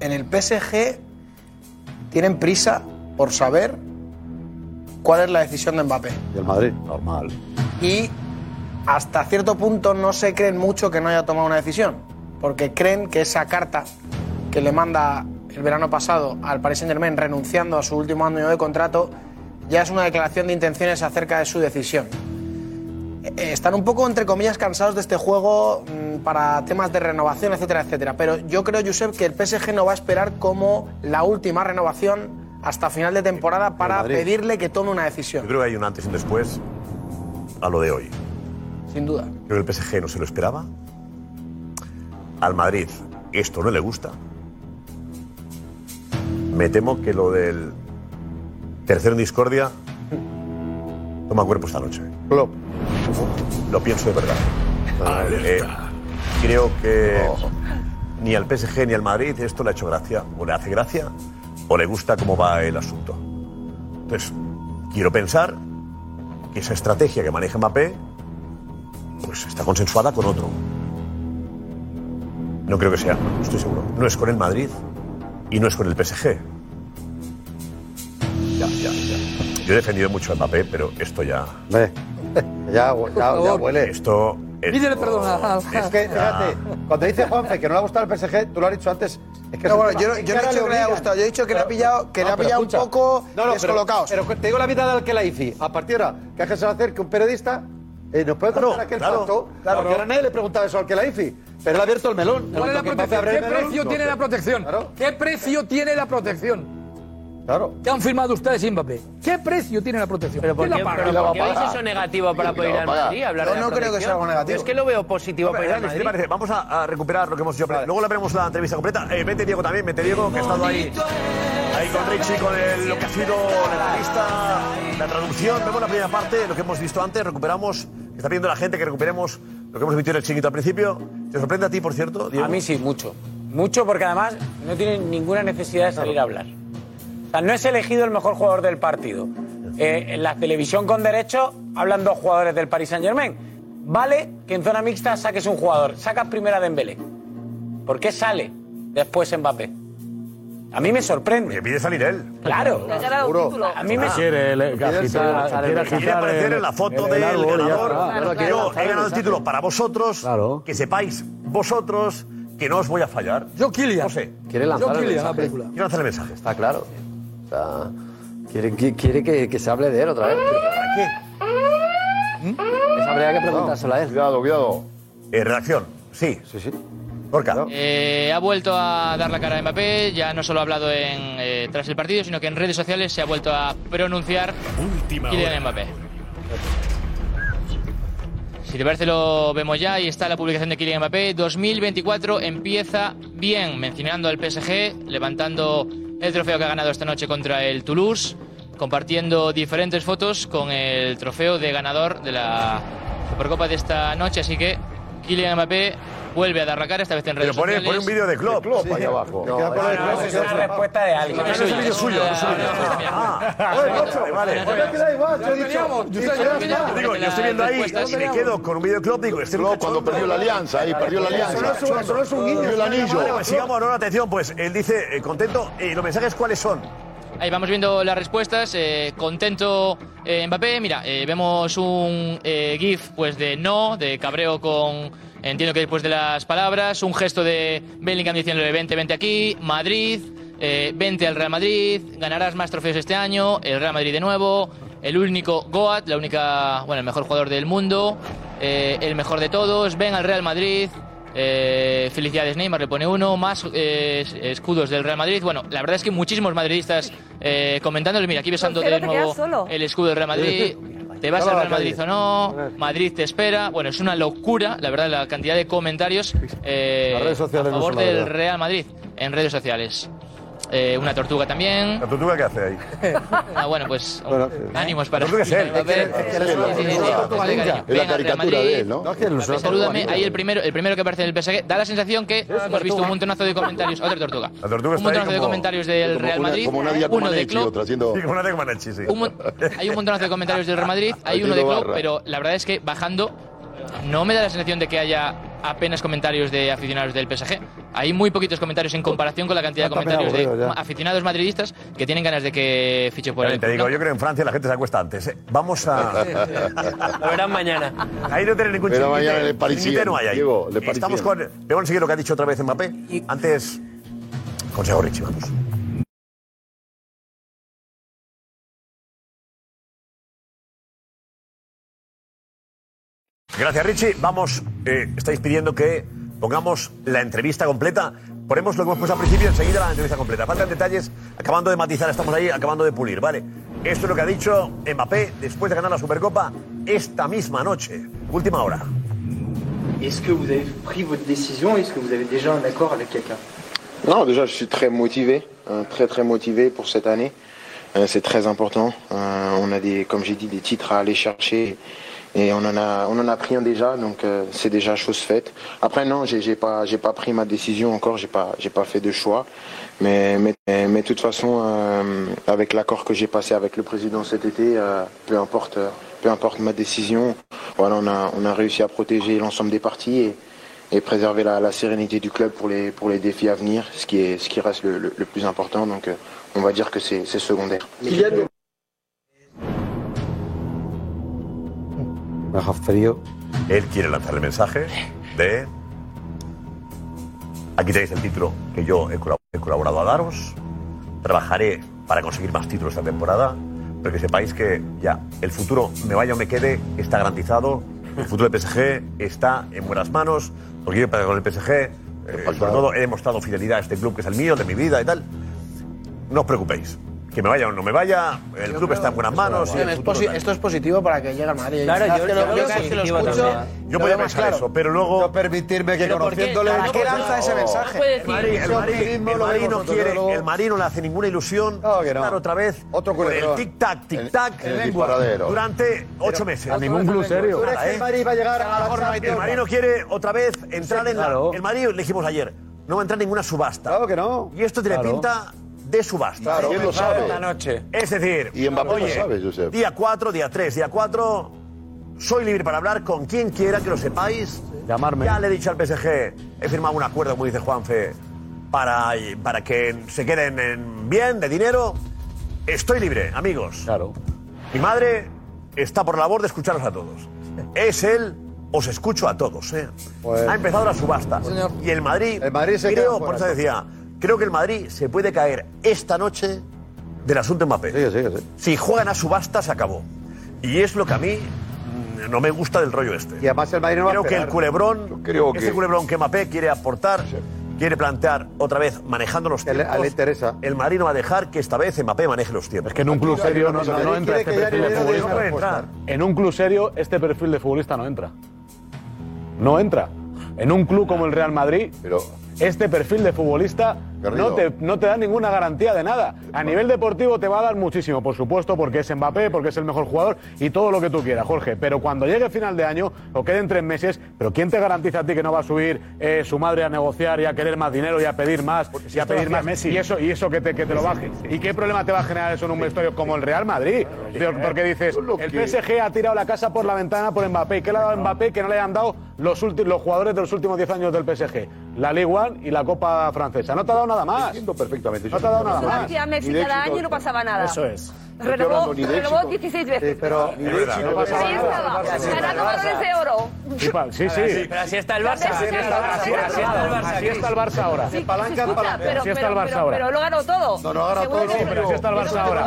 en el PSG tienen prisa por saber cuál es la decisión de Mbappé. Y el Madrid. Normal. Y hasta cierto punto no se creen mucho que no haya tomado una decisión, porque creen que esa carta que le manda el verano pasado al Paris Saint Germain renunciando a su último año de contrato ya es una declaración de intenciones acerca de su decisión. Eh, Están un poco, entre comillas, cansados de este juego mm, para temas de renovación, etcétera, etcétera. Pero yo creo, Josep, que el PSG no va a esperar como la última renovación hasta final de temporada para pedirle que tome una decisión. Yo creo que hay un antes y un después a lo de hoy. Sin duda. Creo que el PSG no se lo esperaba. Al Madrid esto no le gusta. Me temo que lo del tercero en discordia toma cuerpo esta noche. Lo pienso de verdad. Eh, creo que ni al PSG ni al Madrid esto le ha hecho gracia, o le hace gracia, o le gusta cómo va el asunto. Entonces, quiero pensar que esa estrategia que maneja Mbappé pues está consensuada con otro. No creo que sea, no estoy seguro. No es con el Madrid y no es con el PSG. Ya, ya, ya. Yo he defendido mucho a Mbappé, pero esto ya. Ya, ya, ya huele. Esto. Pídele perdón a- Es que, fíjate, cuando dice Juanfe que no le ha gustado el PSG, tú lo has dicho antes. Es que No, bueno, yo no- yo no he ¿En qué dicho que le haya gustado, yo he dicho que le ha pillado- que le ha pillado un poco pero- descolocados. Pero, te digo la mitad del que la IFI. A partir de ahora, ¿qué se va a hacer que un periodista eh, nos puede contar aquel claro, pacto? claro. porque ahora nadie le preguntaba eso al que la IFI. Pero él ha abierto el melón. ¿Cuál es la protección? ¿Qué precio no tiene la protección? ¿Qué precio tiene la protección? Claro. ¿Qué han firmado ustedes sin Mbappé? ¿Qué precio tiene la protección? ¿Pero por ¿Quién qué, la pero por qué veis eso negativo para poder ir al Madrid? Hablar Yo de la no creo que protección? sea algo negativo. Yo es que lo veo positivo para ir al Dani, ¿qué te Madrid. parece? Vamos a, a recuperar lo que hemos dicho. Luego le veremos la entrevista completa. Eh, vete Diego también, vete Diego, que ha estado ahí, ahí con Richie, con el- lo que ha sido la entrevista, la traducción. Vemos la primera parte, lo que hemos visto antes. Recuperamos, está pidiendo la gente que recuperemos lo que hemos emitido en el chiquito al principio. ¿Te sorprende a ti, por cierto, Diego? A mí sí, mucho. Mucho porque además no tienen ninguna necesidad de salir a hablar. O sea, no es elegido el mejor jugador del partido. Eh, en la televisión con derecho hablan dos jugadores del Paris Saint Germain. Vale que en zona mixta saques un jugador, sacas primera Dembélé. ¿Por qué sale después Mbappé? A mí me sorprende. Que pide salir él. Claro. A mí me Ah. Quiere, aparecer en la foto el del ganador. Yo he ganado el título para vosotros, que sepáis vosotros que no os voy a fallar. Yo, Kilian. José. Quiere lanzar el mensaje. Quiero lanzar el mensaje. Está claro. Sea, quiere, qui- quiere que, que se hable de él otra vez. ¿Para qué? Esa habría que preguntárselo a él. Cuidado, cuidado. Eh, redacción. Sí. Sí, sí. Gorka. Eh, ha vuelto a dar la cara a Mbappé, ya no solo ha hablado en, eh, tras el partido, sino que en redes sociales se ha vuelto a pronunciar Kylian Mbappé. Si te parece lo vemos ya, ahí está la publicación de Kylian Mbappé. 2024 empieza bien, mencionando al PSG, levantando el trofeo que ha ganado esta noche contra el Toulouse, compartiendo diferentes fotos con el trofeo de ganador de la Supercopa de esta noche, así que Kylian Mbappé vuelve a dar la cara, esta vez en redes Pero pone, sociales. pone un vídeo de Klopp. Klopp ahí abajo. No, no, es una respuesta de alguien. No es suyo. suyo. Ah, vale, Sí. Digo, yo estoy viendo ahí y me quedo con un vídeo de Klopp. Digo, este Klopp cuando perdió la alianza, ahí perdió la alianza. no es un guiño. Perdió el anillo. Vale, pues sigamos, no, atención, pues él dice eh, contento. ¿Y los mensajes cuáles son? Ahí vamos viendo las respuestas. eh, contento eh, Mbappé. Mira, eh, vemos un eh, GIF pues de no, de cabreo con. Entiendo que después de las palabras. Un gesto de Bellingham diciéndole: vente, vente aquí. Madrid. eh, vente al Real Madrid. Ganarás más trofeos este año. El Real Madrid de nuevo. El único Goat, la única. Bueno, el mejor jugador del mundo. eh, el mejor de todos. Ven al Real Madrid. Eh, felicidades Neymar, le pone uno, más eh, escudos del Real Madrid. Bueno, la verdad es que muchísimos madridistas eh, comentándole, mira, aquí besando de nuevo el escudo del Real Madrid. ¿Te vas al Real Madrid o no? Madrid te espera. Bueno, es una locura, la verdad, la cantidad de comentarios eh, Las redes sociales a favor del verdad. Real Madrid en redes sociales. Eh, una tortuga también. ¿La tortuga qué hace ahí? Ah, bueno, pues Bueno, ánimos para la tortuga es él. Es la caricatura de Madrid. él, ¿no? No, es que el Mbappé, salúdame. Ahí el primero, el primero que aparece en el PSG. Da la sensación que hemos visto un montonazo de comentarios. Otra tortuga. La tortuga Un montonazo de comentarios del Real Madrid. Uno de Klopp. hay un montonazo de comentarios del Real Madrid, hay uno de Klopp, pero la verdad es que bajando no me da la sensación de que haya apenas comentarios de aficionados del PSG. Hay muy poquitos comentarios en comparación con la cantidad de comentarios de ya. aficionados madridistas que tienen ganas de que fiche por el te digo, ¿no? yo creo que en Francia la gente se acuesta antes. ¿eh? Vamos a. Lo verán mañana. Ahí no tiene ningún Pero mañana en el Parisien, no hay ahí. Diego, Estamos con. Vamos a seguir lo que ha dicho otra vez Mbappé. Antes. Consejo Richie, vamos. Gracias, Richie. Vamos, eh, estáis pidiendo que pongamos la entrevista completa. Ponemos lo que hemos puesto al principio, enseguida la entrevista completa. Faltan detalles, acabando de matizar, estamos ahí, acabando de pulir, ¿vale? Esto es lo que ha dicho Mbappé después de ganar la Supercopa esta misma noche. Última hora. Est-ce que vous avez pris votre décision Est-ce que vous avez déjà un accord avec quelqu'un Non, déjà, je suis très motivé, très très motivé pour cette année. Euh, c'est très important. Euh, on a des, comme j'ai dit, des titres à aller chercher et on en a, on en a pris un déjà, donc euh, c'est déjà chose faite. Après, non, j'ai j'ai pas, j'ai pas pris ma décision encore, j'ai pas, j'ai pas fait de choix. Mais, mais, mais de toute façon, euh, avec l'accord que j'ai passé avec le président cet été, euh, peu importe, euh, peu importe ma décision, voilà, on a, on a réussi à protéger l'ensemble des parties et, et préserver la, la sérénité du club pour les, pour les défis à venir, ce qui, est, ce qui reste le, le- plus important. Donc, euh, on va dire que c'est c'est secondaire. Frío. Él quiere lanzar el mensaje de. Aquí tenéis el título que yo he colab- he colaborado a daros. Trabajaré para conseguir más títulos esta temporada. Pero que sepáis que ya el futuro, me vaya o me quede, está garantizado. El futuro del PSG está en buenas manos. Porque yo con el PSG, eh, sobre todo, he demostrado fidelidad a este club que es el mío, de mi vida y tal. No os preocupéis. Que me vaya o no me vaya, el club está en buenas manos. y el Es futuro posi- esto es positivo para que llegue al Madrid. Claro, yo- yo creo que lo positivo escucho, también. Yo podía pensar claro. eso, pero luego. No permitirme que conociéndole. ¿Para qué lanza ese mensaje? El Madrid, el Madrid- el Madrid no quiere, el Madrid no le hace ninguna ilusión No, que no. ganar otra vez Otro con el culebrón. tic-tac, tic-tac en el disparadero. durante ocho meses. A ningún club serio. ¿Tú crees que Nada, el. Madrid va a llegar a la El Champions? Madrid no quiere otra vez entrar en la. claro. El Madrid, le dijimos ayer, no va a entrar en ninguna subasta. Claro que no. Y esto tiene Claro. pinta de subasta. Claro, ¿quién lo sabe? Esta noche. Es decir, Y Mbappé lo oye, sabe, Josep. día 4, día 3, día 4, soy libre para hablar con quien quiera que lo sepáis. Llamarme. Ya le he dicho al PSG, he firmado un acuerdo, como dice Juanfe, para, para que se queden en bien, de dinero, estoy libre, amigos. Claro. Mi madre está por la labor de escucharos a todos. Es él, os escucho a todos. ¿eh? Pues- ha empezado la subasta. Y el Madrid, El Madrid se creo, por eso decía, creo que el Madrid se puede caer esta noche del asunto Mbappé. Si juegan a subasta, se acabó. Y es lo que a mí mm, no me gusta del rollo este. Y además el Madrid no va a Creo que el culebrón, creo ese que- culebrón que Mbappé quiere aportar, quiere plantear otra vez manejando los tiempos. a él le interesa. El Madrid no va a dejar que esta vez Mbappé maneje los tiempos. Es que en un club serio no, no- no entra este perfil de futbolista. puede entrar. En un club serio, este perfil de futbolista no entra. No entra. En un club como el Real Madrid, este perfil de futbolista no te, no te da ninguna garantía de nada. A nivel deportivo te va a dar muchísimo, por supuesto, porque es Mbappé, porque es el mejor jugador y todo lo que tú quieras, Jorge. Pero cuando llegue final de año o queden tres meses, ¿pero quién te garantiza a ti que no va a subir eh, su madre a negociar y a querer más dinero y a pedir más y a pedir más? Messi. Y eso, y eso que te, que te lo baje. ¿Y qué problema te va a generar eso en un vestuario como el Real Madrid? Porque dices, el PSG ha tirado la casa por la ventana por Mbappé. ¿Qué le ha dado Mbappé que no le han dado los, los jugadores de los últimos 10 años del PSG? La Ligue 1 y la Copa Francesa. No te ha dado nada más. Entiendo perfectamente. No te ha dado nada más. hacía Messi cada éxito. año y no pasaba nada. Eso es. Renovó, renovó éxito. 16 veces. pero ni de éxito. no pasa Ahí nada. estaba, ganando balones de oro. Sí, pa- sí, sí. Pero así está el Barça. Así está, así- así está el Barça. Así está el Barça ahora. Sí, palanca pero, Así está el Barça ahora. Pero lo ganó todo. No, no ha ganado Seguro todo, Sí, pero así está el Barça ahora.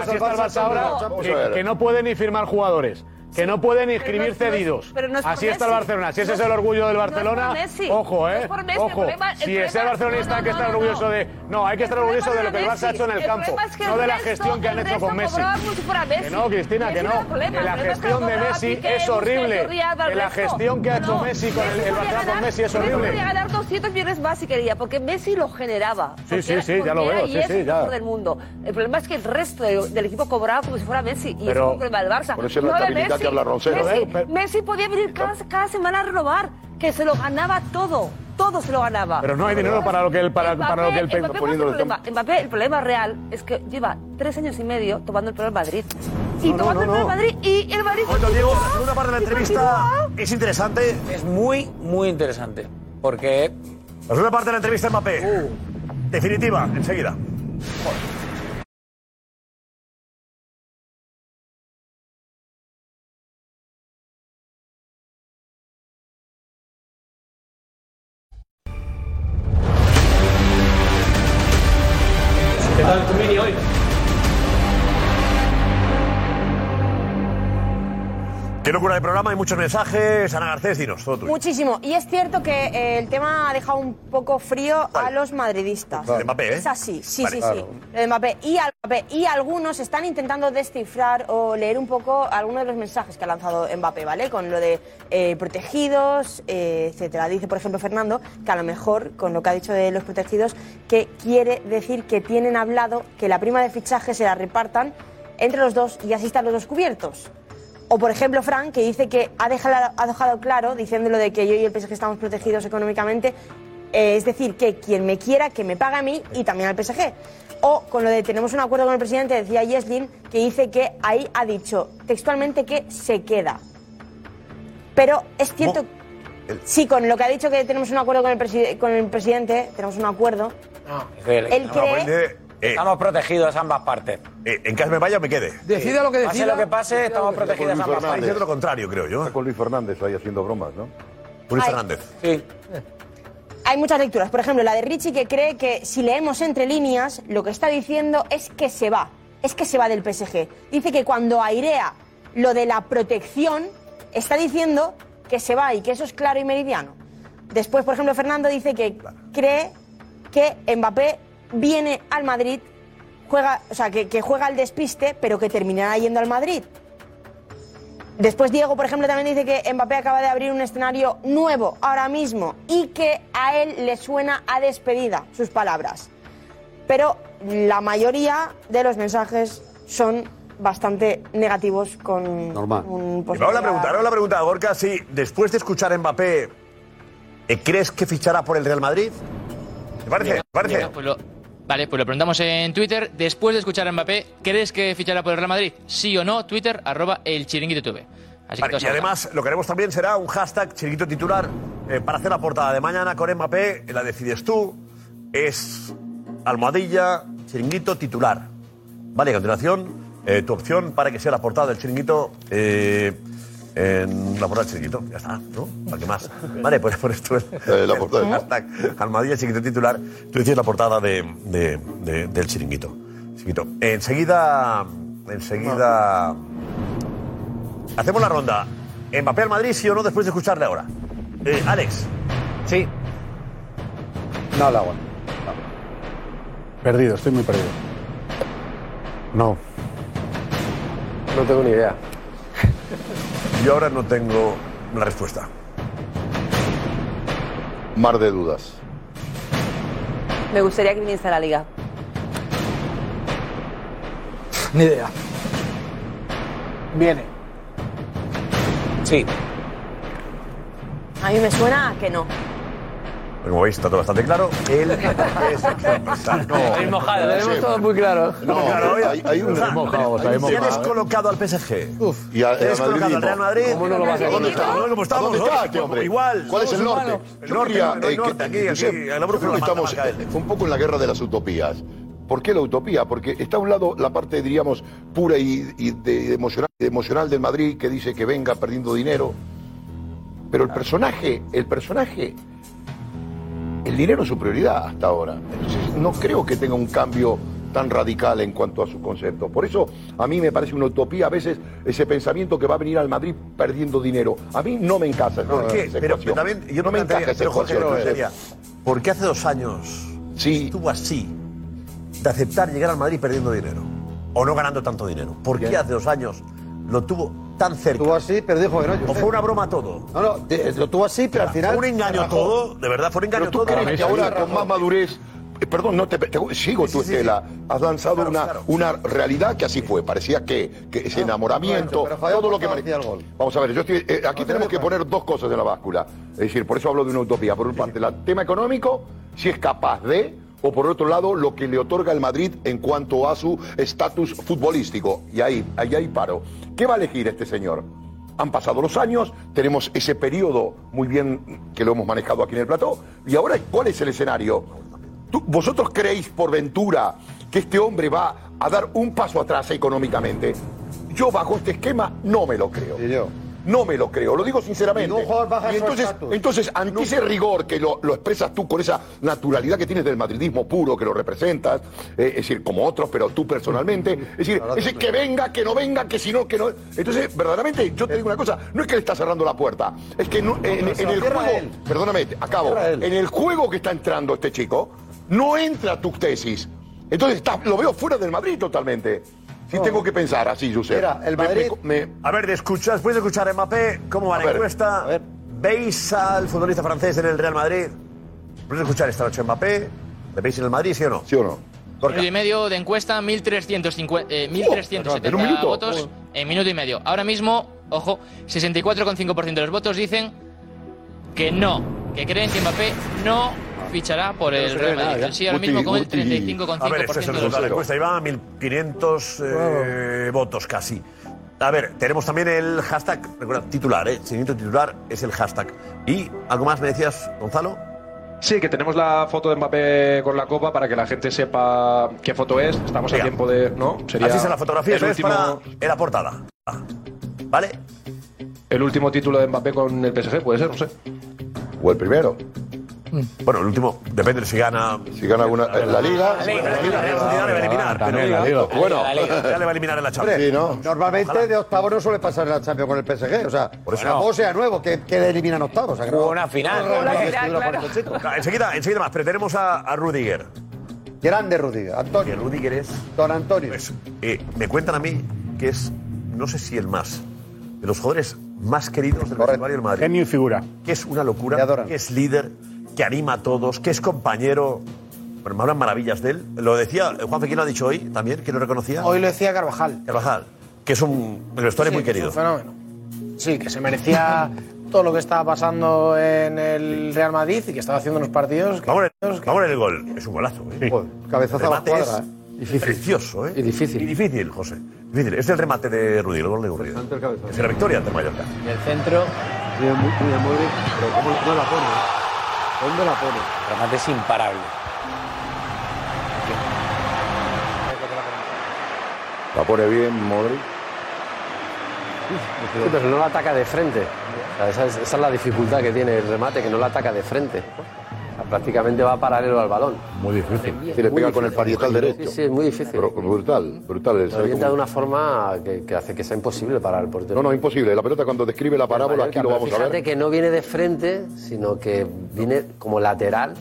Así está el Barça ahora. Que no puede ni firmar jugadores. Que no puede ni Pero no cedidos. pero no es Así está el. Barcelona. Si ese es el orgullo del Barcelona, ojo, ¿eh? Ojo. Si es el barcelonista, que no, orgulloso de. No, hay que estar orgulloso de lo que el Barça ha hecho en el campo. No de la gestión que han hecho con Messi. Que no, Cristina, que no. Que la gestión de Messi es horrible. Que la gestión que ha hecho Messi con el- Barcelona con Messi es horrible. podía ganar 200 millones más si quería, porque Messi lo generaba. Sí, sí, sí, ya lo veo, sí, sí, el ya. mejor del mundo. El problema es que el resto de- del equipo cobraba como si fuera Messi. Y es el problema del Barça. No de Messi. que habla Roncero. Messi, Pero- Messi podía venir cada, cada semana a renovar, que se lo ganaba todo. Todo se lo ganaba. Pero no hay dinero para lo que el, para, para lo que el Mbappé, Mbappé, ¿cuál es el problema? Mbappé, el problema real es que lleva tres años y medio tomando el pelo en Madrid. Y No, no, tomando no, el pelo en no. Madrid y el Madrid... Momento, Diego, la segunda parte de la entrevista es interesante. Es muy, muy interesante. Porque. La segunda parte de la entrevista de Mbappé. Uh. Definitiva, enseguida. ¿Qué locura de programa, hay muchos mensajes. Ana Garcés, dinos, todo tuyo. Muchísimo. Y es cierto que eh, el tema ha dejado un poco frío a los madridistas. Lo de Mbappé, ¿eh? Es así, sí, Vale. sí, Claro. sí. Lo de Mbappé. Y, al- Mbappé. y algunos están intentando descifrar o leer un poco algunos de los mensajes que ha lanzado Mbappé, ¿vale? Con lo de eh, protegidos, eh, etcétera. Dice, por ejemplo, Fernando, que a lo mejor, con lo que ha dicho de los protegidos, que quiere decir que tienen hablado que la prima de fichaje se la repartan entre los dos y así están los dos cubiertos. O por ejemplo, Frank, que dice que ha dejado, ha dejado claro, diciéndolo de que yo y el PSG estamos protegidos económicamente, eh, es decir, que quien me quiera, que me pague a mí y también al PSG. O con lo de tenemos un acuerdo con el presidente, decía Yeslin, que dice que ahí ha dicho textualmente que se queda. Pero es cierto, sí, con lo que ha dicho que tenemos un acuerdo con el, con el presidente, tenemos un acuerdo. Él cree... Estamos protegidos ambas partes. Eh, en caso me vaya o me quede. Decida lo que Pase decida. lo que pase, estamos protegidos ambas partes. Diciendo lo contrario, creo yo. Está con Luis Fernández ahí haciendo bromas, ¿no? Luis Ay. Fernández. Sí. Hay muchas lecturas. Por ejemplo, la de Richie que cree que si leemos entre líneas, lo que está diciendo es que se va. Es que se va del PSG. Dice que cuando airea lo de la protección, está diciendo que se va y que eso es claro y meridiano. Después, por ejemplo, Fernando dice que cree que Mbappé viene al Madrid, juega, o sea, que, que juega al despiste, pero que terminará yendo al Madrid. Después Diego, por ejemplo, también dice que Mbappé acaba de abrir un escenario nuevo ahora mismo y que a él le suena a despedida sus palabras. Pero la mayoría de los mensajes son bastante negativos con Normal. un me hago la pregunta, ahora la pregunta, Gorka, si después de escuchar a Mbappé, eh, ¿crees que fichará por el Real Madrid? ¿Te parece? Bien, ¿Te parece? pues lo- vale, pues lo preguntamos en Twitter. Después de escuchar a Mbappé, ¿crees que fichará por el Real Madrid? Sí o no, Twitter, arroba el chiringuito TV. Así Vale, que y además, lo que haremos también será un hashtag chiringuito titular eh, para hacer la portada de mañana con Mbappé, la decides tú. es almohadilla, chiringuito titular. Vale, a continuación, eh, tu opción para que sea la portada del chiringuito. eh, en la portada del chiringuito, ya está, ¿no? ¿Para qué más? Vale, pues pones tú el, la portada. el hashtag almohadilla, chiringuito titular. Tú decías la portada de, de- de- del chiringuito. Chiringuito. Enseguida. Enseguida. Hacemos la ronda. ¿Mbappé al Madrid, sí o no, después de escucharle ahora? Eh, Alex. Sí. No, la aguanto. Perdido, estoy muy perdido. No. No tengo ni idea. Yo ahora no tengo la respuesta. Mar de dudas. Me gustaría que viniese a la liga. Ni idea. Viene. Sí. A mí me suena a que no. Como veis, está todo bastante claro. Él es no, El mojado, lo tenemos todo muy claro. No, Claro, oye, hay, hay un ¿Tienes mojados. colocado al PSG? Y a- ¿Tienes al colocado al. Real Madrid? ¿Cómo no lo vas a ¿Dónde está? ¿Cómo estamos? ¿Dónde está ¿no? este hombre? Igual. ¿Cuál es el norte? El Yo norte, eh, norte, aquí, aquí, la yo brújula creo que marca, estamos un poco en la guerra de las utopías. ¿Por qué la utopía? Porque está a un lado la parte, diríamos, pura y, y de- emocional, emocional del Madrid que dice que venga perdiendo dinero. Pero el personaje, el personaje, el dinero es su prioridad hasta ahora. Entonces no creo que tenga un cambio tan radical en cuanto a su concepto. Por eso a mí me parece una utopía a veces ese pensamiento que va a venir al Madrid perdiendo dinero. A mí no me encaja. ¿Por qué? esa Pero, también, yo no me encaja esa pero Jorge, no, sería, ¿por qué hace dos años estuvo así de aceptar llegar al Madrid perdiendo dinero? O no ganando tanto dinero. ¿Por qué hace dos años lo tuvo tan cerca? Estuvo así, pero dijo que no. ¿O fue una broma todo? No, no, de- lo tuvo así, pero al final. ¿Fue un engaño todo? ¿De verdad fue un engaño tú todo? crees que ahora con más madurez, eh, perdón, no te, te- sigo tu estela, has lanzado una, una realidad que así fue, parecía que, que ese enamoramiento, todo lo que. Vamos a ver, yo estoy, eh, aquí tenemos que poner dos cosas en la báscula, es decir, por eso hablo de una utopía, por una parte, el tema económico, si es capaz de, o por otro lado, lo que le otorga el Madrid en cuanto a su estatus futbolístico, y ahí, ahí, ahí paro. ¿Qué va a elegir este señor? Han pasado los años, tenemos ese periodo muy bien que lo hemos manejado aquí en el plató, y ahora, ¿cuál es el escenario? ¿Tú- ¿Vosotros creéis por ventura que este hombre va a dar un paso atrás económicamente? Yo bajo este esquema no me lo creo. No me lo creo, lo digo sinceramente. Baja Y entonces, entonces, ante ese rigor que lo, lo expresas tú con esa naturalidad que tienes del madridismo puro, que lo representas, eh, es decir, como otros, pero tú personalmente, es decir, que venga, que no venga, que si no, que no. Entonces, verdaderamente, yo te digo una cosa, no es que le está cerrando la puerta, es que no- en, el juego, perdóname, acabo, en el juego que está entrando este chico, no entra tu tesis. Entonces, está- lo veo fuera del Madrid totalmente. Si tengo que pensar así, Josep. Mira, el Madrid- me- me- A ver, de escuchar, después de escuchar a Mbappé, ¿cómo va A la ver, encuesta? ¿Veis al futbolista francés en el Real Madrid? Después de escuchar esta noche a Mbappé, ¿le veis en el Madrid, sí o no? ¿Sí o no? Minuto y medio de encuesta, 1.350, eh, 1.370 ¿en un minuto? votos en minuto y medio. Ahora mismo, ojo, 64,5% de los votos dicen que no, que creen que Mbappé no fichará por el Real Madrid. El sí ahora mismo con el 35,5% A ver, este es el resultado de la encuesta. Iba 1.500 eh, votos casi. A ver, tenemos también el hashtag, recuerda, titular, ¿eh? Seguimiento titular es el hashtag. ¿Y algo más me decías, Gonzalo? Sí, que tenemos la foto de Mbappé con la copa para que la gente sepa qué foto es. Estamos Venga. a tiempo de. ¿No? Sería Así es la fotografía, el eso último, es para en la portada. ¿Vale? el último título de Mbappé con el PSG, puede ser, no sé. O el primero. Bueno, el último, depende de si gana. Si gana alguna, en la Liga. La Liga, la Liga, la Liga le va a eliminar. también pero- la Liga. Bueno. ya le va a eliminar en la Champions. Hombre, Sí, ¿no? Normalmente de octavos no suele pasar en la Champions con el PSG. O sea, tampoco sea nuevo que, que le eliminan octavos. O sea, que no- una final. Ah, Enseguida, enseguida más, pero tenemos a, a Rudiger. Grande Rudiger. Antonio. Que Rudiger es. Don Antonio. Pues, eh, me cuentan a mí que es, no sé si el más, de los jugadores más queridos del vestuario del Madrid. Genio y figura. Que es una locura, que es líder, que anima a todos, que es compañero. Bueno, me hablan maravillas de él. Lo decía, Juan Fequín lo ha dicho hoy también, que lo reconocía. Hoy lo decía Carvajal. Carvajal, que es un vestuario Sí, muy que es querido. un fenómeno. Sí, que se merecía todo lo que estaba pasando en el Real Madrid y que estaba haciendo unos partidos. que- Vamos a ver, vamos ver el gol. Es un golazo. ¿eh? Joder, cabezazo a la cuadra, es ¿eh? precioso, ¿eh? Y difícil. Y difícil, José. Difícil. Es el remate de Rudiger, el gol de Rudiger. Es la victoria ante Mallorca. Y el centro, Muy, muy, muy pero ¿cómo no la pone? ¿Dónde la pone? Remate es imparable. La pone bien Modric. Sí, pero no la ataca de frente. Esa es la dificultad que tiene el remate, que no la ataca de frente. Prácticamente va paralelo al balón. Muy difícil. Si le pega con el parietal derecho. Sí, sí, es muy difícil. Pero brutal, brutal. ¿sabe orienta cómo? de una forma que, que hace que sea imposible parar el portero. No, no, imposible. La pelota cuando describe la parábola, aquí lo vamos a fíjate ver. que no viene de frente, sino que viene como lateral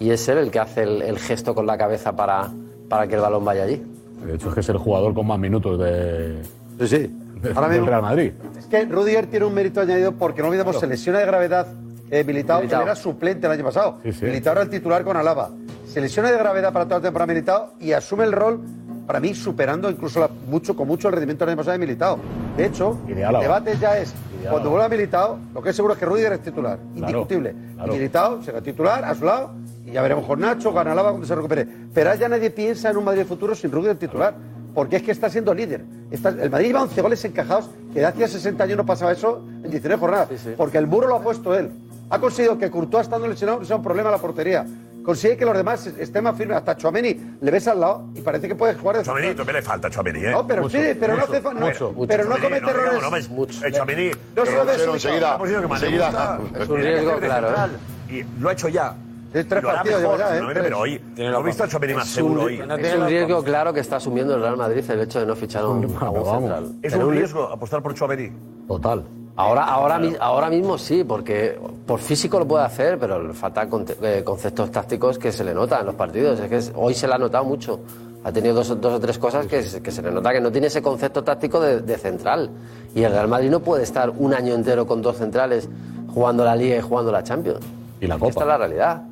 y es él el que hace el, el gesto con la cabeza para, para que el balón vaya allí. De hecho, es que es el jugador con más minutos de, Sí, sí. Ahora mismo- Real Madrid. Es que Rudiger tiene un mérito añadido porque no olvidemos, se lesiona de gravedad eh, Militao, Militao. él era suplente el año pasado. Sí, sí. Militao era el titular con Alaba. Se lesiona de gravedad para toda la temporada Militao y asume el rol, para mí, superando incluso la- mucho, con mucho el rendimiento del año pasado de Militao. De hecho, el debate ya es, cuando vuelva Militao, lo que es seguro es que Rudiger es titular, indiscutible. claro. Y Militao será titular a su lado y ya veremos con Nacho, con Alaba cuando se recupere. Pero ya nadie piensa en un Madrid futuro sin Rudiger titular. Porque es que está siendo líder. Está- el Madrid lleva 11 goles encajados, que de hacía 60 años no pasaba eso en 19 jornadas. Porque el muro lo ha puesto él. Ha conseguido que Courtois estando lesionado no sea un problema a la portería. Consigue que los demás estén más firmes. Hasta Chouameni le ves al lado y parece que puede jugar de Chouameni también le falta Chouameni, ¿eh? No, pero sí, pero no hace fa- no- pero no comete errores. No, ves, mucho. Chouameni, No pero eso, enseguida, enseguida. Es un riesgo, claro, ¿eh? Y lo ha hecho ya. Es tres Lo partidos mejor, ya, ¿eh? seguramente, pero hoy lo he visto a Chouameni más seguro hoy. es un riesgo claro que está asumiendo el Real Madrid el hecho de no fichar a un, central. Es un riesgo apostar por Chouameni. Total. Ahora, ahora, ahora mismo sí, porque por físico lo puede hacer, pero le faltan eh, conceptos tácticos que se le notan en los partidos. Es que hoy se le ha notado mucho. Ha tenido dos, dos o tres cosas que, se- que se le nota que no tiene ese concepto táctico de, de central. Y el Real Madrid no puede estar un año entero con dos centrales jugando la Liga y jugando la Champions. Y la Esta es la realidad.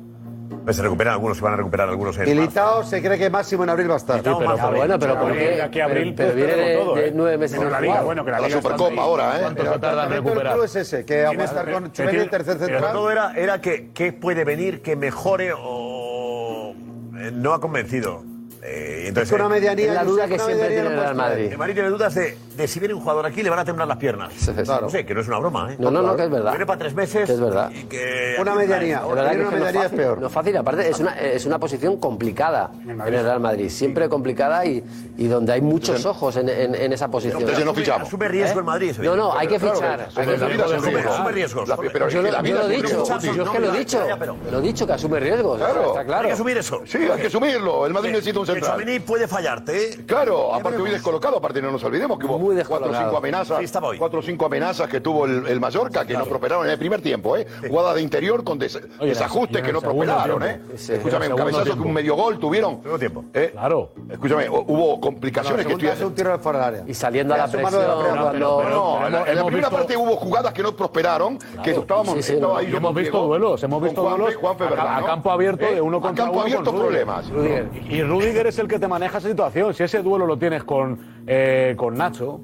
Pues se recuperan algunos, se van a recuperar algunos en Militao se cree que máximo en abril va a estar. pero, bueno, pero ¿por qué? Aquí abril, pero, pero viene de, de nueve meses sin la Liga, bueno, que la La Liga Supercopa está ahí. ahora, ¿eh? ¿Cuánto se tarda en recuperar? El es ese, que va a estar con Chouameni el tercer Pero central. todo era, era que, que puede venir, que mejore o eh, no ha convencido. Eh, entonces, Es una medianía, Es la duda que siempre tiene el Real. Madrid. El Madrid tiene dudas de, de si viene un jugador aquí le van a temblar las piernas. No sé, que no es una broma, ¿eh? No, no, no, que es verdad. Viene para tres meses. Que es verdad. Y que Una medianía. De verdad que, Una es que no, es medianía es fácil, peor. no es fácil, aparte es una, es una posición complicada en el Real Madrid, siempre complicada y, y donde hay muchos ojos en, en- en esa posición. Entonces no fichamos. Asume riesgo el Madrid. No, no, hay que Claro, fichar. Asume riesgos. La- pero Yo lo, he dicho, yo es que lo he dicho, lo he dicho que asume riesgos, Claro. está claro. Hay que asumir eso. Sí, hay que asumirlo. El Madrid necesita un central. Chouameni puede fallarte, ¿eh? Claro, aparte hoy descolocado, aparte no nos olvidemos que hubo Muy cuatro o cinco amenazas, Sí, estaba hoy. cuatro o cinco amenazas que tuvo el, el Mallorca que no prosperaron en el primer tiempo, ¿eh? Jugada de interior con des- Oye, desajustes que no prosperaron, ¿eh? Sí, Escúchame, un cabezazo que un medio gol tuvieron. Segundo tiempo. ¿eh? Claro. Escúchame, hu- hubo complicaciones que un tiro de fuera del área. Y saliendo a la presión. No, no, en la, primera parte hubo jugadas que no prosperaron, que estábamos ahí hemos visto duelos, hemos visto duelos a, campo abierto ¿Eh? de uno A contra campo uno problemas. Y Rudiger es el que te maneja esa situación. Si ese duelo lo tienes con, eh, con Nacho,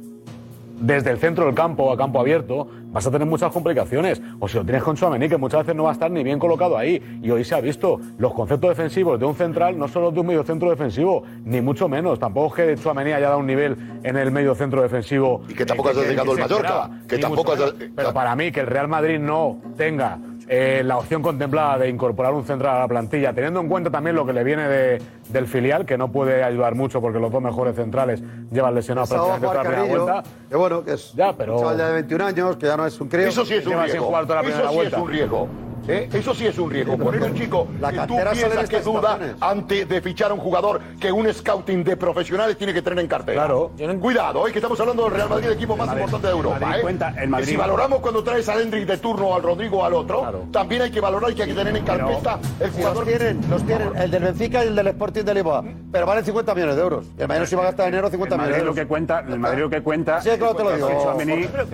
desde el centro del campo a campo abierto, vas a tener muchas complicaciones. O si lo tienes con Chouameni, que muchas veces no va a estar ni bien colocado ahí. Y hoy se ha visto los conceptos defensivos de un central, no solo de un medio centro defensivo, ni mucho menos. Tampoco es que Chouameni haya dado un nivel en el medio centro defensivo. Y que tampoco eh, has llegado al se Mallorca, esperaba, que tampoco has-. Pero para mí, que el Real Madrid no tenga eh, la opción contemplada de incorporar un central a la plantilla, teniendo en cuenta también lo que le viene de- del filial, que no puede ayudar mucho porque los dos mejores centrales llevan lesionados prácticamente toda la primera vuelta. que bueno, que es Ya, pero- un chaval ya de 21 años, que ya no es un crío. Eso sí es un Lleva sin riesgo. jugar toda la Eso primera sí vuelta. es un riesgo. ¿Eh? Eso sí es un riesgo. Poner un chico La que tú piensas que duda antes de fichar a un jugador que un scouting de profesionales tiene que tener en cartera. Claro. Cuidado, hoy que estamos hablando del Real Madrid, el equipo más importante de Europa. Madrid ¿eh? cuenta, el Que Madrid- si valoramos cuando traes al Hendrik de turno o al Rodrigo o al otro, también hay que valorar y que hay que tener en carpeta el Si jugador. los tienen, los tienen, el del Benfica y el del Sporting de Lisboa, pero valen 50 millones de euros. Y el Madrid se va a gastar en enero 50 El millones Madrid de lo que cuenta, el Madrid lo que cuenta Sí, claro, te lo digo. sea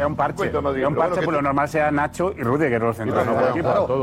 un parche. Sea un parche, que lo normal sea Nacho y Rudiger los centrales.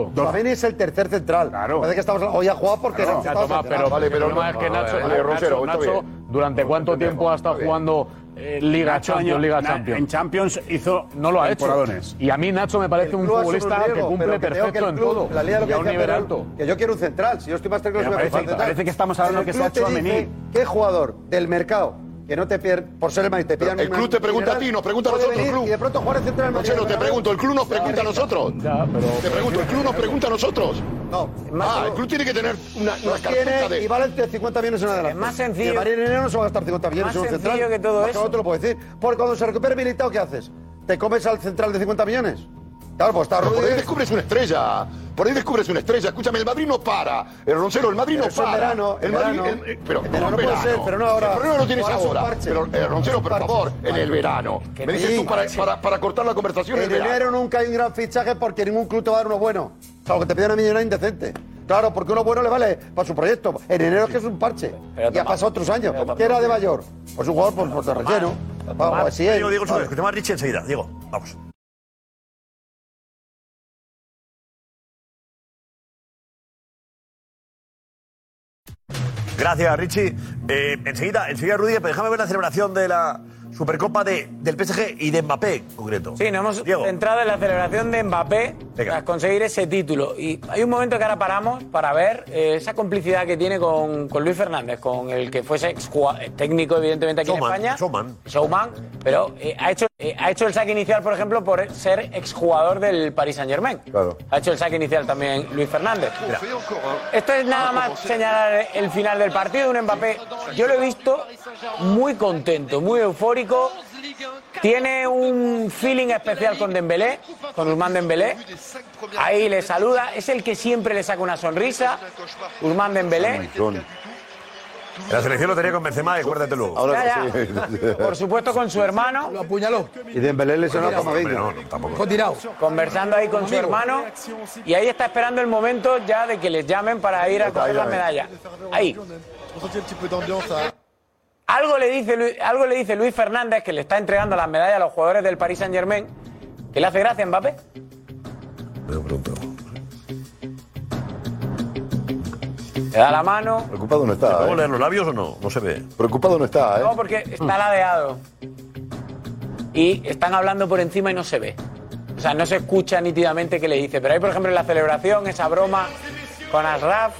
Todo. Tchouaméni es el tercer central. Claro. Parece que estamos, hoy ha jugado porque Claro. estaba Tomás, pero, Vale, pero el problema no- es que Nacho, vale, Rosero, Nacho, Nacho. ¿durante cuánto tiempo ha estado jugando eh, Liga Nacho Champions, año- Liga Champions? En Champions hizo no lo ha hecho. Y a mí Nacho me parece El un club futbolista que cumple pero que perfecto el en club- todo. La liga lo que a un nivel alto. Que yo quiero un central. Si yo estoy más tranquilo, parece- parece que estamos hablando que club sea dice, ¿Qué jugador del mercado que no te pierdas, por ser el Madrid, te pidan el club te pregunta a ti, nos pregunta a nosotros, venir club. Y de pronto jugar el central del Madrid. Rosero, te pregunto, el club nos pregunta a nosotros. Te pregunto, el club nos pregunta a nosotros. No. Ah, el club tiene que tener una, una carpeta de... y vale entre 50 millones en adelante. Es más sencillo- Y el Madrid en enero no se va a gastar 50 millones Más en un sencillo central. que todo Más eso. No te lo puedo decir. Porque cuando se recupere Militao, ¿qué haces? ¿Te comes al central de 50 millones? Claro, pues está Pero por ahí descubres una estrella. Por ahí descubres una estrella. Escúchame, el Madrid no para. El Roncero, el Madrid Pero no para. verano, el Madrid, verano. el- pero En ¿cómo verano puede ser, pero no ahora. El problema lo tienes Ahora parche. Pero, eh, Roncero, por favor, en el verano. Me dices Sí. tú para, para, para cortar la conversación en el verano. enero nunca hay un gran fichaje porque ningún club te va a dar uno bueno. Salvo que te pidan una millonada indecente. Claro, porque uno bueno le vale para su proyecto. En enero es que es un parche. y ha pasado otros años. ¿Qué era de mayor? Pues un jugador por, por de relleno. Vamos, así es. Vale. escuchamos a Richie enseguida. Diego, vamos. Gracias, Richie. Eh, enseguida, enseguida, Rudy, pero déjame ver la celebración de la Supercopa de, del PSG y de Mbappé, en concreto. Sí, nos hemos centrado en la celebración de Mbappé tras conseguir ese título. Y hay un momento que ahora paramos para ver eh, esa complicidad que tiene con, con Luis Fernández, con el que fuese ex técnico, evidentemente, aquí Showman, en España. showman. Showman, pero eh, ha, hecho, eh, ha hecho el saque inicial, por ejemplo, por ser exjugador del Paris Saint-Germain. Claro. Ha hecho el saque inicial también Luis Fernández. Esto es nada más señalar el final del partido. Un Mbappé, yo lo he visto muy contento, muy eufórico. Tiene un feeling especial con Dembélé, con Urmán Dembélé. Ahí le saluda. Es el que siempre le saca una sonrisa. Urmán Dembélé. En la selección lo tenía con Benzema, acuérdate luego. Ya, ya. Por supuesto con su hermano. Lo apuñaló. Y Dembélé le sonó como venga. no, no, tampoco. Dejó tirado. Conversando ahí con su hermano. Y ahí está esperando el momento ya de que les llamen para ir a coger las medallas. Ahí. Algo le, dice, Lu- algo le dice Luis Fernández, que le está entregando las medallas a los jugadores del Paris Saint Germain, que le hace gracia a Mbappé. Le da la mano. Preocupado no está. ¿Puedo ¿eh? leer los labios o no? No se ve. Preocupado no está, ¿eh? No, porque está ladeado. Y están hablando por encima y no se ve. O sea, no se escucha nítidamente qué le dice. Pero hay, por ejemplo, en la celebración, esa broma con Asraf.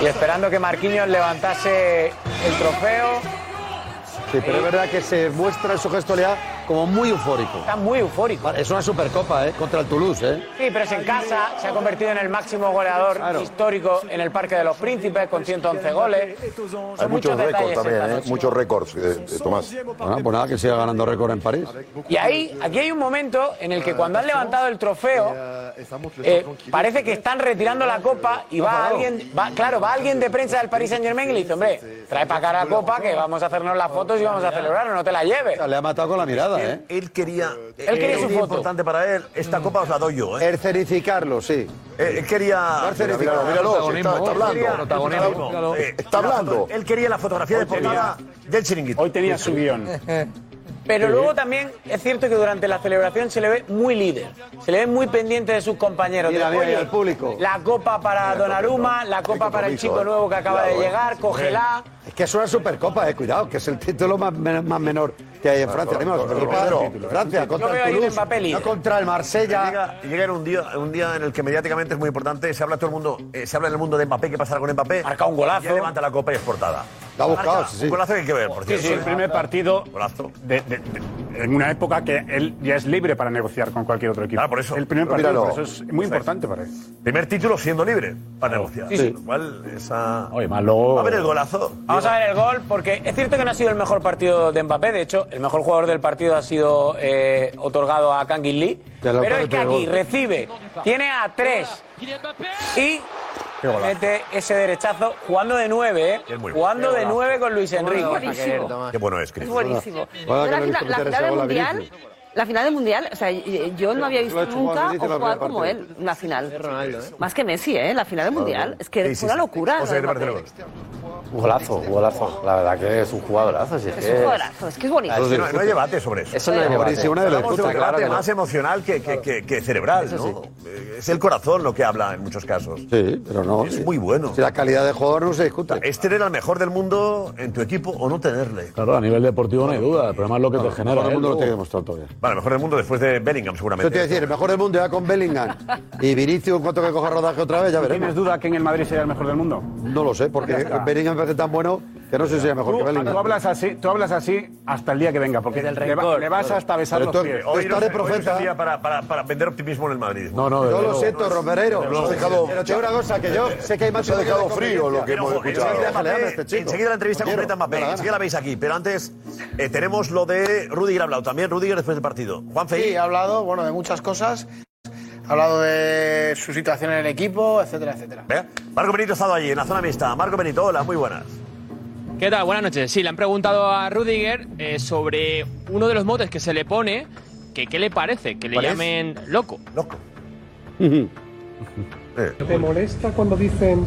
Y esperando que Marquinhos levantase el trofeo. Sí, pero es verdad que se muestra en su gestualidad como muy eufórico. Está muy eufórico. Es una supercopa, ¿eh? Contra el Toulouse, ¿eh? Sí, pero es en casa. Se ha convertido en el máximo goleador histórico en el Parque de los Príncipes con 111 goles. Son Hay muchos récords también, ¿eh? Muchos récords, eh, eh, Tomás. Bueno, pues nada, que siga ganando récord en París. Y ahí, aquí hay un momento en el que cuando han levantado el trofeo, eh, parece que están retirando la copa y va alguien, va, claro, va alguien de prensa del Paris Saint Germain y le dice, hombre, trae para acá la copa que vamos a hacernos las fotos y vamos a celebrarlo, no te la lleves. Le ha matado con la mirada, ¿eh? Él quería. Él quería su era foto. importante para él. Esta copa os la doy yo, ¿eh? Escenificarlo, sí. Eh, Él quería. Míralo, está, está hablando. Protagonismo. Eh, Está la hablando. Él quería la fotografía de portada del chiringuito. Hoy tenía su guion. Pero luego también es cierto que durante la celebración se le ve muy líder, se le ve muy pendiente de sus compañeros. Mira, de, mira, y "Oye, al público". La copa para Donnarumma, la copa para el chico eh. nuevo que acaba de eh. llegar, cógela. Es que es una supercopa, eh, cuidado, que es el título más, más menor que hay en Francia. Francia contra Yo veo el Toulouse, no contra el Marsella. Llega, llega en un día, un día en el que mediáticamente es muy importante, se habla todo el mundo, eh, se habla en el mundo de Mbappé, ¿qué pasará con Mbappé? Marca un golazo. Ya levanta la copa y es portada. La ha buscado, Marca sí, sí. Un golazo que hay que ver, por Sí, cierto. sí, el primer partido Golazo. de- de- de- en una época que él ya es libre para negociar con cualquier otro equipo. Claro, por eso. El primer partido, míralo. por eso es muy importante para él. Primer título siendo libre para negociar. Sí, sí. Lo cual, esa... Oye, más luego. A ver el golazo. Vamos a ver el gol, porque es cierto que no ha sido el mejor partido de Mbappé, de hecho, el mejor jugador del partido ha sido eh, otorgado a Kangin Lee, pero es que aquí recibe, tiene a tres y mete ese derechazo jugando de nueve, ¿eh? Es bueno. jugando de nueve con Luis Enrique. Qué bueno es, Es Cris. buenísimo. La, la final del mundial. La final del mundial, o sea, yo no había visto Lo nunca un jugador como él, una final. Más que Messi, ¿eh? La final del mundial. Es que es sí, una locura. José, ¿qué lo el? Un golazo, un golazo. La verdad que es un jugadorazo. Si es, Es que un jugadorazo, es que es bonito. No, no hay debate sobre eso. Eso no hay debate. Buenísimo, una de las debate no. más emocional que, que, que- que cerebral, ¿no? Eh, Es el corazón lo que habla en muchos casos. Sí, pero no. Es sí. muy bueno. Si la calidad de jugador no se discute. Es tener al mejor del mundo en tu equipo o no tenerle. Claro, a nivel deportivo no hay duda. El problema es lo que te El genera. del él mundo lo luego. tiene que demostrar todavía. Bueno, el mejor del mundo después de Bellingham, seguramente. te voy a decir, el mejor del mundo ya con Bellingham y Vinicius, en cuanto que coja rodaje otra vez, ya ¿Tienes veremos. duda que en el Madrid sea el mejor del mundo? No lo sé, porque Bellingham me parece tan bueno Que no sé si es mejor Tú, que Bellingham. tú hablas así, tú hablas así hasta el día que venga, porque Desde el le, va- le vas hasta besar Pero los tú- pies. Hoy no, hoy no es profeta. el día para, para, para vender optimismo en el Madrid. No, no, Yo lo siento, Romerero. Nos ha dejado- Pero te digo una cosa, que yo sé que hay más Nos ha dejado frío lo que hemos ojo, escuchado. enseguida, Déjale este chico. enseguida la entrevista No quiero. completa a Mbappé, Me da la enseguida la veis aquí. Pero antes eh, tenemos lo de Rudiger ha hablado también, Rudiger después del partido. Juan Sí, ha hablado, bueno, de muchas cosas. Ha hablado de su situación en el equipo, etcétera, etcétera. Marco Benito ha estado allí en la zona mixta. Marco Benito, hola, muy buenas. ¿Qué tal? Buenas noches. Sí, le han preguntado a Rudiger eh, sobre uno de los motes que se le pone, que qué le parece, que le llamen loco. Loco. ¿Te molesta cuando dicen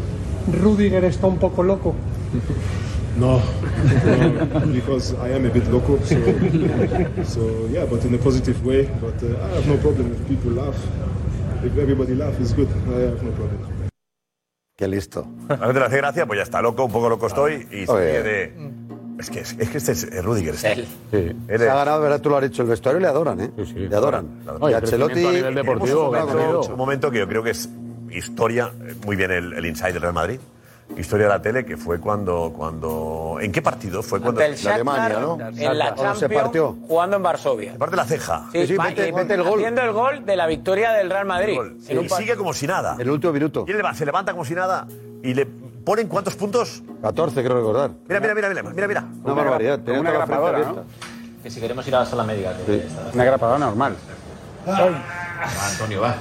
Rudiger está un poco loco? No, no, because I am a bit loco. So, so yeah, but in a positive way. But uh, I have no problem if people laugh. If everybody laughs, it's good. I have no problem. Qué listo. La gente le hace gracia, pues ya está loco, un poco loco estoy y se ríe de. Es que, es, es que este es Rudiger. Este. Sí. Él Se es- ha ganado, ¿verdad? Tú lo has dicho. El vestuario le adoran, ¿eh? Le adoran. Oye, Y a Ancelotti. a nivel deportivo, un momento, un momento que yo creo que es historia, muy bien el, el inside del Real Madrid. Historia de la tele, que fue cuando. cuando ¿En qué partido? Fue cuando. Ante el Shakhtar, En la Cuando se Champions, partió. jugando en Varsovia. Parte la ceja. Sí, Sí, mete- y mete el gol. Haciendo el gol de la victoria del Real Madrid. Y sigue como si nada. El último minuto. Y él va- se levanta como si nada y le ponen cuántos puntos. 14, creo recordar. Mira, mira, mira, mira, mira, mira. Una barbaridad. Tenía una grapadora, abierta. Que si queremos ir a la sala médica. Que Una grapadora normal. Antonio, va.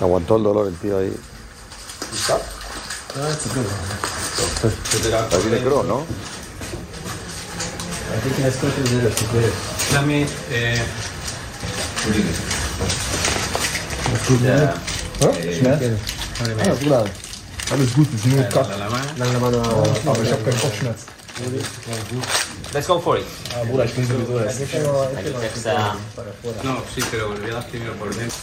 Aguantó el dolor el tío ahí. Ahí viene Kroos, ¿no? Dame. Eh, Alles gut, ist nur Kack. Aber ich habe keinen Kopfschmerz. Let's go for it. Ah, Bruder, ich bin sowieso erst. No, sí, pero volvías primero por dentro.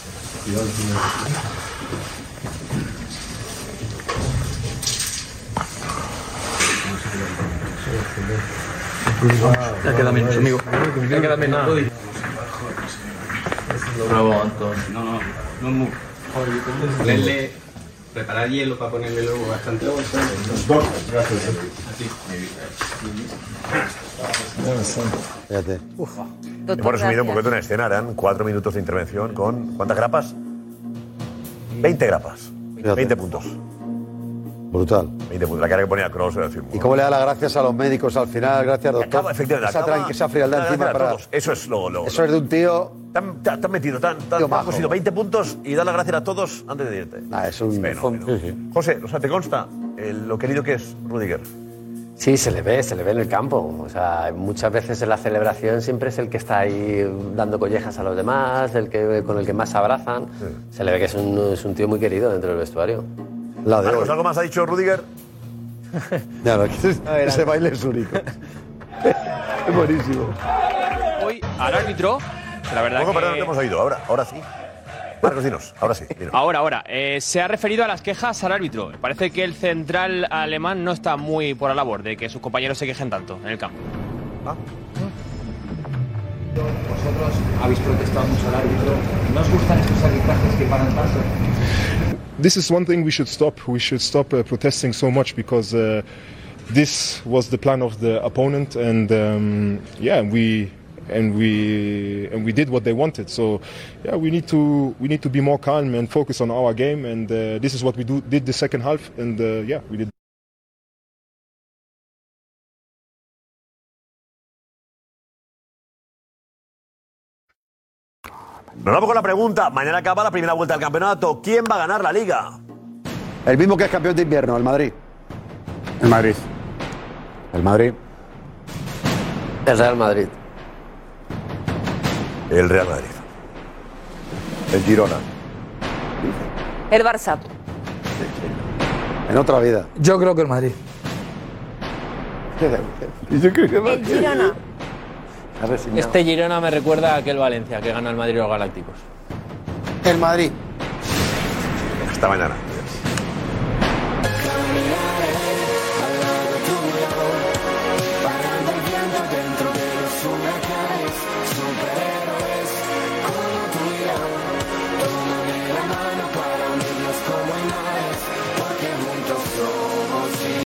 Ya queda menos, amigo. Ya queda menos. Bravo, Anton. No, no, no move. Ponerle, preparar hielo para ponerle luego bastante. Gracias. Fíjate. Hemos resumido un poquito una escena, eran cuatro minutos de intervención con. ¿Cuántas grapas? 20 grapas. 20 puntos. Brutal. 20 puntos. La cara que ponía Cross era decir, ¿Y cómo le da las gracias a los médicos al final? Gracias, doctor. Acaba, efectivamente, esa, acaba- esa frialdad encima para. todos. Eso es lo. lo Eso es de un tío. Tan, tan, tan metido, tan, tan, majo. conseguido 20 puntos y dar las gracias a todos antes de irte. Ah, es un. Fenómeno. José, o sea, ¿te consta el- lo querido que es Rudiger? Sí, se le ve, se le ve en el campo. O sea, muchas veces en la celebración siempre es el que está ahí dando collejas a los demás, el que, con el que más se abrazan. Se le ve que es un, es un tío muy querido dentro del vestuario. La de Marcos, hoy. ¿algo más ha dicho Rudiger? Ya, no, que ese, ese baile es único. es buenísimo. Hoy al árbitro, la verdad Bueno, que... perdón, no te hemos oído. Ahora, ahora sí. Marcos, dinos. Ahora sí. dinos. Ahora, ahora, eh, se ha referido a las quejas al árbitro. Parece que el central alemán no está muy por la labor de que sus compañeros se quejen tanto en el campo. Vosotros habéis protestado mucho al árbitro. ¿No os gustan estos arbitrajes que paran tanto? This is one thing we should stop. We should stop uh, protesting so much because uh, this was the plan of the opponent, and um, yeah, we and we and we did what they wanted. So yeah, we need to we need to be more calm and focus on our game, and uh, this is what we do, did the second half, and uh, yeah, we did. Nos vamos con la pregunta. Mañana acaba la primera vuelta del campeonato. ¿Quién va a ganar la liga? El mismo que es campeón de invierno, el Madrid. El Madrid. El Madrid. El Real Madrid. El Real Madrid. El Girona. El Barça. En otra vida. Yo creo que el Madrid. yo creo que El Girona. Este Girona me recuerda a aquel Valencia que gana el Madrid los Galácticos. El Madrid. Hasta mañana.